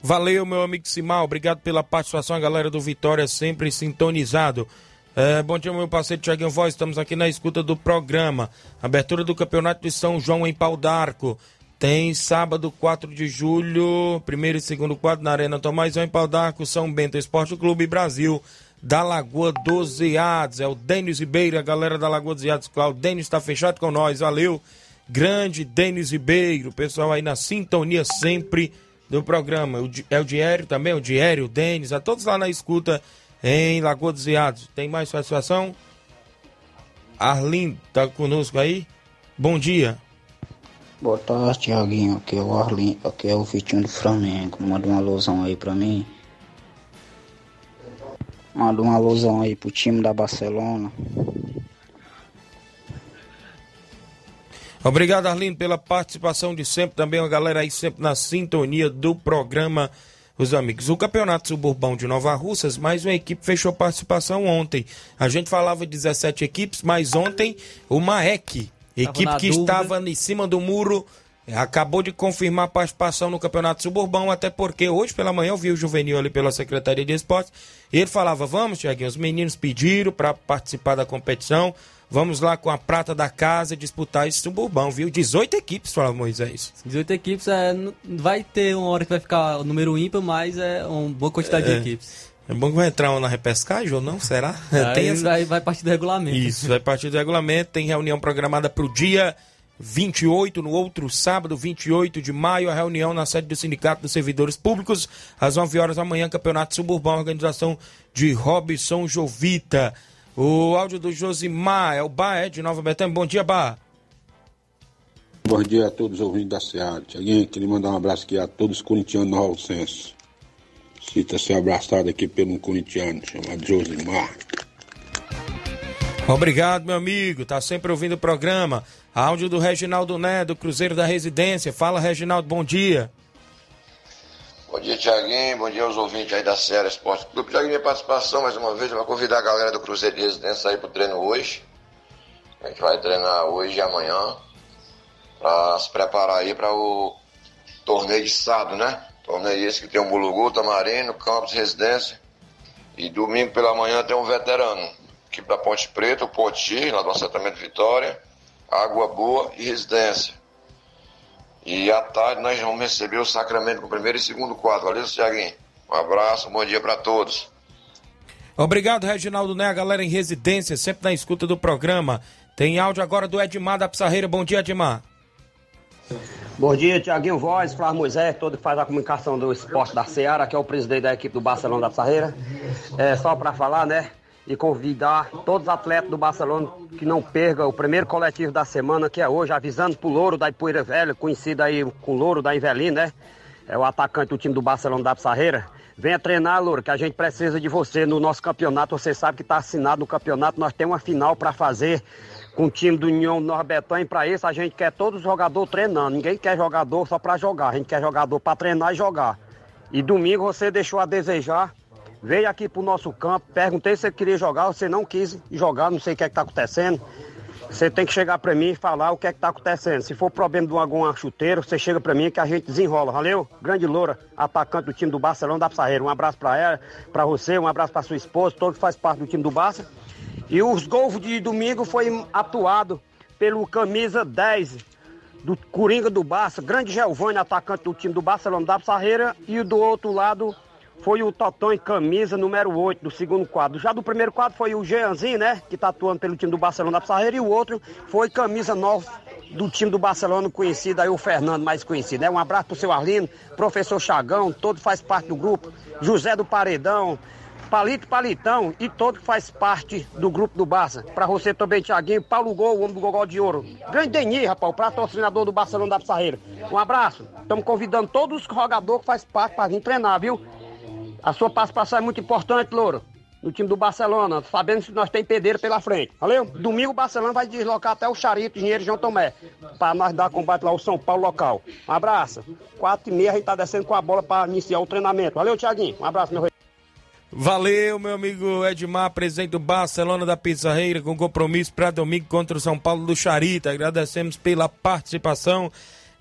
[SPEAKER 6] Valeu, meu amigo Simar. Obrigado pela participação, a galera do Vitória sempre sintonizado. É, bom dia, meu parceiro Tiaguinho Voz. Estamos aqui na escuta do programa. Abertura do Campeonato de São João em Pau d'Arco. Tem sábado, 4 de julho, primeiro e segundo quadro na Arena Tomazão em Pau d'Arco, São Bento Esporte Clube Brasil, da Lagoa dos Iados. É o Denis Ribeiro, a galera da Lagoa dos Iados. O Denis está fechado com nós, valeu. Grande Denis Ribeiro, pessoal aí na sintonia sempre do programa. É o Diério também, o Diério, o Denis, a todos lá na escuta em Lagoa dos Iados. Tem mais satisfação? Arlindo tá conosco aí? Bom dia.
[SPEAKER 12] Boa tarde, Tiaguinho. Aqui é o Arlin, aqui é o Vitinho do Flamengo. Manda uma alusão aí pra mim. Manda uma alusão aí pro time da Barcelona.
[SPEAKER 6] Obrigado, Arlindo, pela participação de sempre. Também a galera aí sempre na sintonia do programa Os Amigos. O Campeonato Suburbão de Nova Russas, mais uma equipe fechou participação ontem. A gente falava 17 equipes, mas ontem o Maek, equipe que
[SPEAKER 1] dúvida.
[SPEAKER 6] estava em cima do muro, acabou de confirmar a participação no Campeonato Suburbão, até porque hoje pela manhã eu vi o Juvenil ali pela Secretaria de Esportes. E ele falava: Vamos, Tiaguinho, os meninos pediram para participar da competição. Vamos lá com a prata da casa disputar esse suburbão, viu? 18 equipes, falava Moisés.
[SPEAKER 1] 18 equipes, é, vai ter uma hora que vai ficar o número ímpar, mas é uma boa quantidade
[SPEAKER 6] É.
[SPEAKER 1] de equipes.
[SPEAKER 6] É bom que vai entrar uma na repescagem ou não? Será? [laughs]
[SPEAKER 1] Aí
[SPEAKER 6] Tem essa-
[SPEAKER 1] vai, vai partir do regulamento.
[SPEAKER 6] Isso, vai partir do regulamento. Tem reunião programada para o dia 28, no outro sábado, 28 de maio, a reunião na sede do Sindicato dos Servidores Públicos, às 9 horas da manhã, Campeonato Suburbão, organização de Robson Jovita. O áudio do Josimar, é o Bar, é, de Nova Betânia. Bom dia, Bar.
[SPEAKER 13] Bom dia a todos os ouvintes da Seara. Tiaguinho, queria mandar um abraço aqui a todos os corintianos do Raul Senso. Sinta-se abraçado aqui por um corintiano chamado Josimar.
[SPEAKER 6] Obrigado, meu amigo. Tá sempre ouvindo o programa. Áudio do Reginaldo Né, do Cruzeiro da Residência. Fala, Reginaldo, bom dia.
[SPEAKER 14] Bom dia, Tiaguinho. Bom dia aos ouvintes aí da Serra Esporte Clube. Tiaguinho, minha participação mais uma vez. Eu vou convidar a galera do Cruzeiro de Residência aí pro treino hoje. A gente vai treinar hoje e amanhã. Pra se preparar aí para o torneio de sábado, né? Torneio esse que tem o Mulugu, Tamarino, Campos, Residência. E domingo pela manhã tem um veterano. Equipe da Ponte Preta, o Poti, lá do assentamento Vitória, Água Boa e Residência. E à tarde nós vamos receber o sacramento com o primeiro e segundo quadro. Valeu, Tiaguinho. Um abraço, um bom dia para todos.
[SPEAKER 6] Obrigado, Reginaldo Né, a galera em residência, sempre na escuta do programa. Tem áudio agora do Edmar da Pissarreira. Bom dia, Edmar.
[SPEAKER 15] Bom dia, Tiaguinho Voz, Flávio Moisés, todo que faz a comunicação do esporte da Seara, que é o presidente da equipe do Barcelona da Pissarreira. É só para falar, né? E convidar todos os atletas do Barcelona que não percam o primeiro coletivo da semana, que é hoje, avisando pro Louro da Ipueira Velha, conhecido aí com o Louro da Invelina, né? É o atacante do time do Barcelona da Pissarreira. Venha treinar, Louro, que a gente precisa de você no nosso campeonato. Você sabe que está assinado no campeonato, nós temos uma final para fazer com o time do União Norbertão e para isso a gente quer todos os jogadores treinando. Ninguém quer jogador só para jogar, a gente quer jogador para treinar e jogar. E domingo você deixou a desejar. Veio aqui pro nosso campo, perguntei se você queria jogar, você não quis jogar, não sei o que é que tá acontecendo. você tem que chegar pra mim e falar o que é que tá acontecendo. Se for problema de algum chuteiro, você chega pra mim que a gente desenrola, valeu? Grande Loura, atacante do time do Barcelona da Pissarreira. Um abraço pra ela, pra você, um abraço pra sua esposa, todo que faz parte do time do Barça. E os gols de domingo foi atuado pelo camisa 10 do Coringa do Barça, grande Giovanni, atacante do time do Barcelona da Pissarreira, e do outro lado foi o Totão em camisa número 8 do segundo quadro. Já do primeiro quadro foi o Jeanzinho, né? Que tá atuando pelo time do Barcelona da Pissarreira. E o outro foi camisa 9 do time do Barcelona, conhecido aí, o Fernando, mais conhecido. Né? Um abraço pro seu Arlindo, professor Chagão, todo faz parte do grupo. José do Paredão, Palito Palitão e todo faz parte do grupo do Barça. Pra você também, Thiaguinho, Paulo Gol, o homem do Gogol de Ouro. Grande Deni, rapaz, o patrocinador do Barcelona da Pissarreira. Um abraço. Estamos convidando todos os jogadores que faz parte para vir treinar, viu? A sua participação é muito importante, Louro. No time do Barcelona, sabendo que nós tem pedreiro pela frente. Valeu? Domingo o Barcelona vai deslocar até o Charito, Engenheiro João Tomé, para nós dar combate lá ao São Paulo local. Um abraço. Quatro e meia a gente tá descendo com a bola para iniciar o treinamento. Valeu, Thiaguinho. Um abraço, meu rei.
[SPEAKER 6] Valeu, meu amigo Edmar, presidente do Barcelona da Pizarreira, com compromisso para domingo contra o São Paulo do Charita. Agradecemos pela participação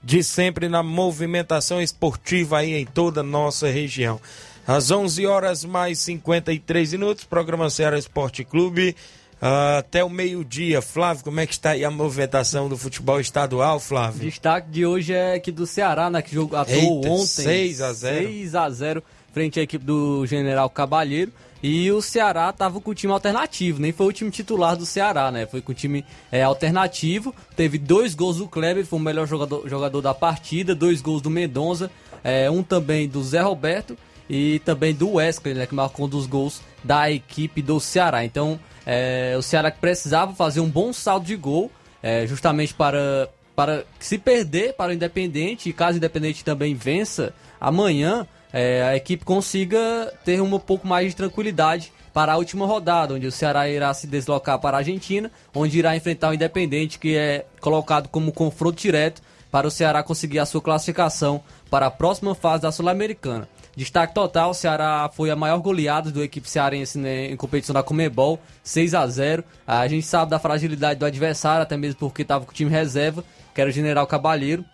[SPEAKER 6] de sempre na movimentação esportiva aí em toda a nossa região. Às 11 horas mais 53 minutos, programa Ceará Esporte Clube. ah, até o meio-dia. Flávio, como é que está aí a movimentação do futebol estadual, Flávio?
[SPEAKER 1] Destaque de hoje é aqui do Ceará, né? Que jogou atuou
[SPEAKER 6] Eita,
[SPEAKER 1] ontem.
[SPEAKER 6] 6 a 0.
[SPEAKER 1] 6 a 0 frente à equipe do General Cabalheiro. E o Ceará tava com o time alternativo, nem foi o time titular do Ceará, né? Foi com o time é, alternativo. Teve dois gols do Kleber, foi o melhor jogador, jogador da partida, dois gols do Mendonça, é, um também do Zé Roberto e também do Wesley, né? Que marcou um dos gols da equipe do Ceará. Então, é, o Ceará que precisava fazer um bom saldo de gol, é, justamente para, para se perder para o Independente, e caso o Independente também vença amanhã, é, a equipe consiga ter um pouco mais de tranquilidade para a última rodada, onde o Ceará irá se deslocar para a Argentina, onde irá enfrentar o Independente, que é colocado como confronto direto para o Ceará conseguir a sua classificação para a próxima fase da Sul-Americana. Destaque total, o Ceará foi a maior goleada do equipe cearense né, em competição da Comebol, 6 a 0 A gente sabe da fragilidade do adversário, até mesmo porque estava com o time reserva, que era o General Cabalheiro.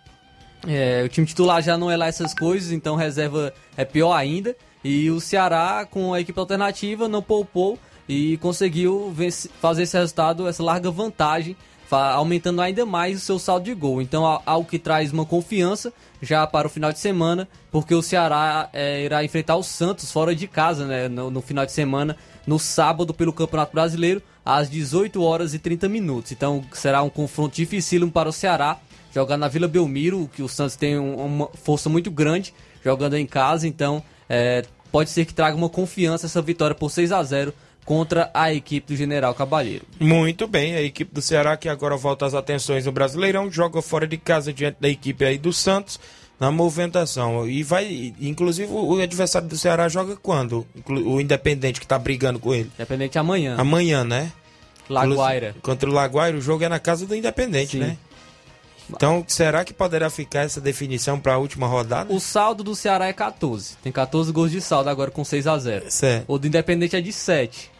[SPEAKER 1] É, o time titular já não é lá essas coisas, então reserva é pior ainda. E o Ceará, com a equipe alternativa, não poupou e conseguiu vencer- fazer esse resultado, essa larga vantagem, aumentando ainda mais o seu saldo de gol. Então, algo que traz uma confiança já para o final de semana, porque o Ceará é, irá enfrentar o Santos fora de casa né, no, no final de semana, no sábado, pelo Campeonato Brasileiro, às 18 horas e 30 minutos. Então, será um confronto dificílimo para o Ceará jogar na Vila Belmiro, que o Santos tem um- uma força muito grande jogando em casa, então é, pode ser que traga uma confiança essa vitória por 6 a 0 contra a equipe do General Cabalheiro.
[SPEAKER 6] Muito bem, a equipe do Ceará que agora volta às atenções no Brasileirão, joga fora de casa diante da equipe aí do Santos na movimentação. E vai, inclusive o adversário do Ceará joga quando? O Independente que tá brigando com ele.
[SPEAKER 1] Independente amanhã.
[SPEAKER 6] Amanhã, né?
[SPEAKER 1] Laguaira.
[SPEAKER 6] Contra o Laguaira, o jogo é na casa do Independente,
[SPEAKER 1] Sim.
[SPEAKER 6] né? Então, será que poderá ficar essa definição para a última rodada?
[SPEAKER 1] O saldo do Ceará é 14. Tem 14 gols de saldo agora com 6 a 0
[SPEAKER 6] Certo.
[SPEAKER 1] O do Independente é de 7.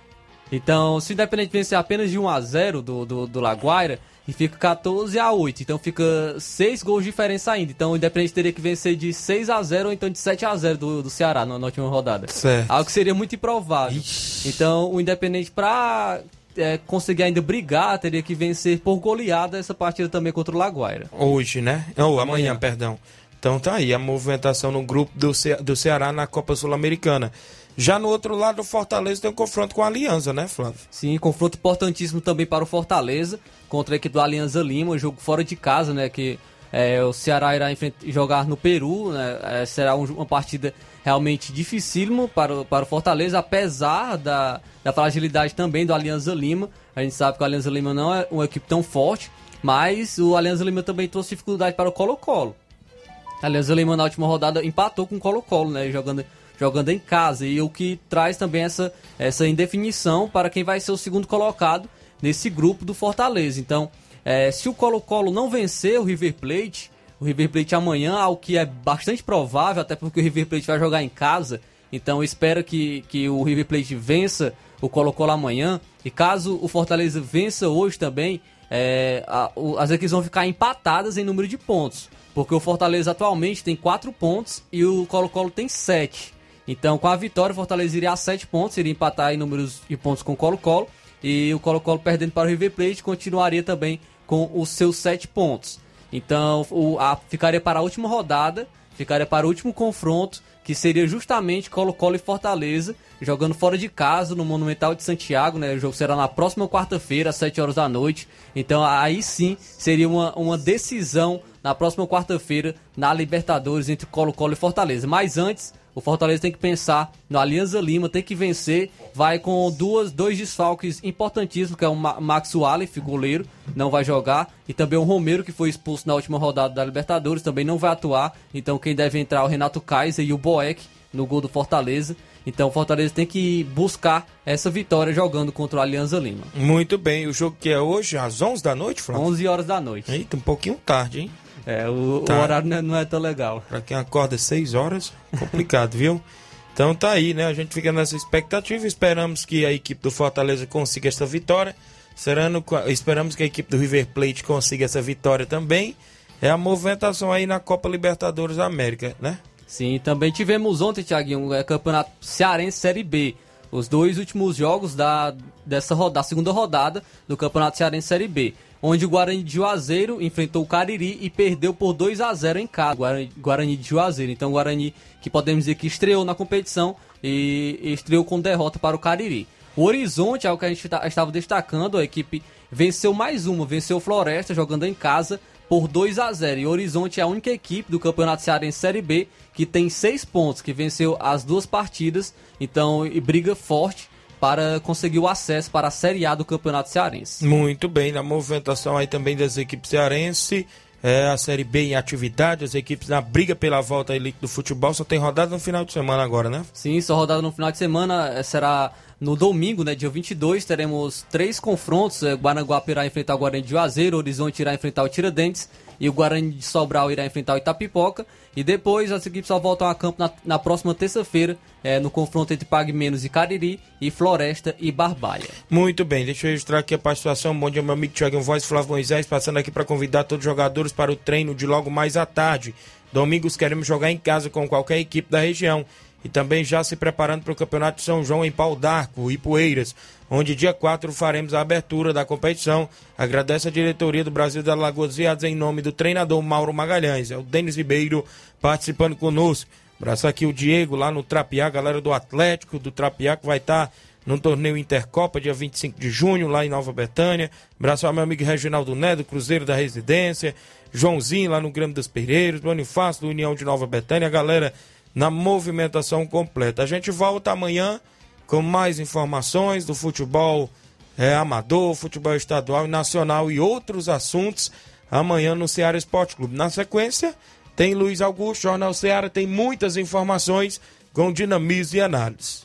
[SPEAKER 1] Então, se o Independente vencer apenas de 1 a 0 do, do, do Laguaira, e fica 14 a 8. Então fica 6 gols de diferença ainda. Então o Independente teria que vencer de 6 a 0 ou então de 7 a 0 do, do Ceará na, na última rodada.
[SPEAKER 6] Certo.
[SPEAKER 1] Algo que seria muito improvável. Então o Independente, pra é, conseguir ainda brigar, teria que vencer por goleada essa partida também contra o Laguaira.
[SPEAKER 6] Hoje, né? Ou amanhã, perdão. Então tá aí a movimentação no grupo do, Ce do Ceará na Copa Sul-Americana. Já no outro lado, o Fortaleza tem um confronto com a Aliança, né, Flávio?
[SPEAKER 1] Sim, confronto importantíssimo também para o Fortaleza contra a equipe do Alianza Lima, um jogo fora de casa, né? Que é, o Ceará irá jogar no Peru, né? é, será um- uma partida realmente dificílimo para o, para o Fortaleza, apesar da, da fragilidade também do Alianza Lima. A gente sabe que o Alianza Lima não é uma equipe tão forte, mas o Alianza Lima também trouxe dificuldade para o Colo-Colo. A Alianza Lima na última rodada empatou com o Colo-Colo, né? Jogando, jogando em casa. E o que traz também essa, essa indefinição para quem vai ser o segundo colocado nesse grupo do Fortaleza. Então, eh, se o Colo-Colo não vencer o River Plate, o River Plate amanhã, ao que é bastante provável, até porque o River Plate vai jogar em casa. Então, espero que, que o River Plate vença o Colo-Colo amanhã. E caso o Fortaleza vença hoje também, é, a- o- as equipes vão ficar empatadas em número de pontos. Porque o Fortaleza atualmente tem 4 pontos e o Colo-Colo tem 7. Então, com a vitória, o Fortaleza iria a 7 pontos, iria empatar em números de pontos com o Colo-Colo. E o Colo-Colo perdendo para o River Plate continuaria também com os seus 7 pontos. Então, o, a- ficaria para a última rodada, ficaria para o último confronto, que seria justamente Colo-Colo e Fortaleza, jogando fora de casa no Monumental de Santiago, né? O jogo será na próxima quarta-feira, às 7 horas da noite. Então, aí sim, seria uma, uma decisão na próxima quarta-feira na Libertadores entre Colo-Colo e Fortaleza. Mas antes, o Fortaleza tem que pensar no Alianza Lima, tem que vencer. Vai com duas, dois desfalques importantíssimos, que é o Ma- Max Wallace, goleiro, não vai jogar. E também o Romero, que foi expulso na última rodada da Libertadores, também não vai atuar. Então quem deve entrar é o Renato Kaiser e o Boeck no gol do Fortaleza. Então o Fortaleza tem que buscar essa vitória jogando contra o Alianza Lima.
[SPEAKER 6] Muito bem, o jogo que é hoje, às 11 da noite, Flávio?
[SPEAKER 1] 11 horas da noite.
[SPEAKER 6] Eita, um pouquinho tarde, hein?
[SPEAKER 1] É, o,
[SPEAKER 6] Tá.
[SPEAKER 1] o horário não é, não é tão legal.
[SPEAKER 6] Pra quem acorda às 6 horas, complicado, [laughs] viu? Então tá aí, né? A gente fica nessa expectativa. Esperamos que a equipe do Fortaleza consiga essa vitória. Serano, esperamos que a equipe do River Plate consiga essa vitória também. É a movimentação aí na Copa Libertadores da América, né?
[SPEAKER 1] Sim, também tivemos ontem, Thiaguinho, é, campeonato cearense Série B. Os dois últimos jogos da, dessa roda, da segunda rodada do Campeonato Cearense Série B. Onde o Guarani de Juazeiro enfrentou o Cariri e perdeu por 2 a 0 em casa. Guarani, de Juazeiro. Então, Guarani, que podemos dizer que estreou na competição e, estreou com derrota para o Cariri. O Horizonte, é o que a gente tá- estava destacando, a equipe venceu mais uma, venceu Floresta jogando em casa por 2 a 0 E o Horizonte é a única equipe do Campeonato Cearense Série B que tem 6 pontos, que venceu as duas partidas, então e briga forte para conseguir o acesso para a Série A do Campeonato Cearense.
[SPEAKER 6] Muito bem, na movimentação aí também das equipes cearense, é, a Série B em atividade, as equipes na briga pela volta elite do futebol, só tem rodada no final de semana agora, né?
[SPEAKER 1] Sim, só rodada no final de semana eh, será no domingo, né, dia 22, teremos três confrontos, eh, Guaranguape irá enfrentar o Guarani de Juazeiro, Horizonte irá enfrentar o Tiradentes e o Guarani de Sobral irá enfrentar o Itapipoca e depois as equipes só voltam a campo na, na próxima terça-feira, eh, no confronto entre Pague Menos e Cariri e Floresta e Barbalha.
[SPEAKER 6] Muito bem, deixa eu registrar aqui a participação. Bom dia, meu amigo Thiago Voz, Flávio Moisés, passando aqui para convidar todos os jogadores para o treino de logo mais à tarde. Domingos queremos jogar em casa com qualquer equipe da região. E também já se preparando para o Campeonato de São João em Pau d'Arco e Poeiras, onde dia 4 faremos a abertura da competição. Agradece a diretoria do Brasil da Lagoas Viados em nome do treinador Mauro Magalhães. É o Denis Ribeiro participando conosco. Abraço aqui o Diego lá no Trapiá, galera do Atlético do Trapiá que vai estar no torneio Intercopa, dia 25 de junho, lá em Nova Betânia. Abraço ao meu amigo Reginaldo do Cruzeiro da Residência. Joãozinho lá no Grêmio dos Pereiros, Bonifácio do União de Nova Betânia, a galera na movimentação completa. A gente volta amanhã com mais informações do futebol é, amador, futebol estadual e nacional e outros assuntos amanhã no Ceará Esporte Clube. Na sequência, tem Luiz Augusto, Jornal Ceará, tem muitas informações com dinamismo e análise.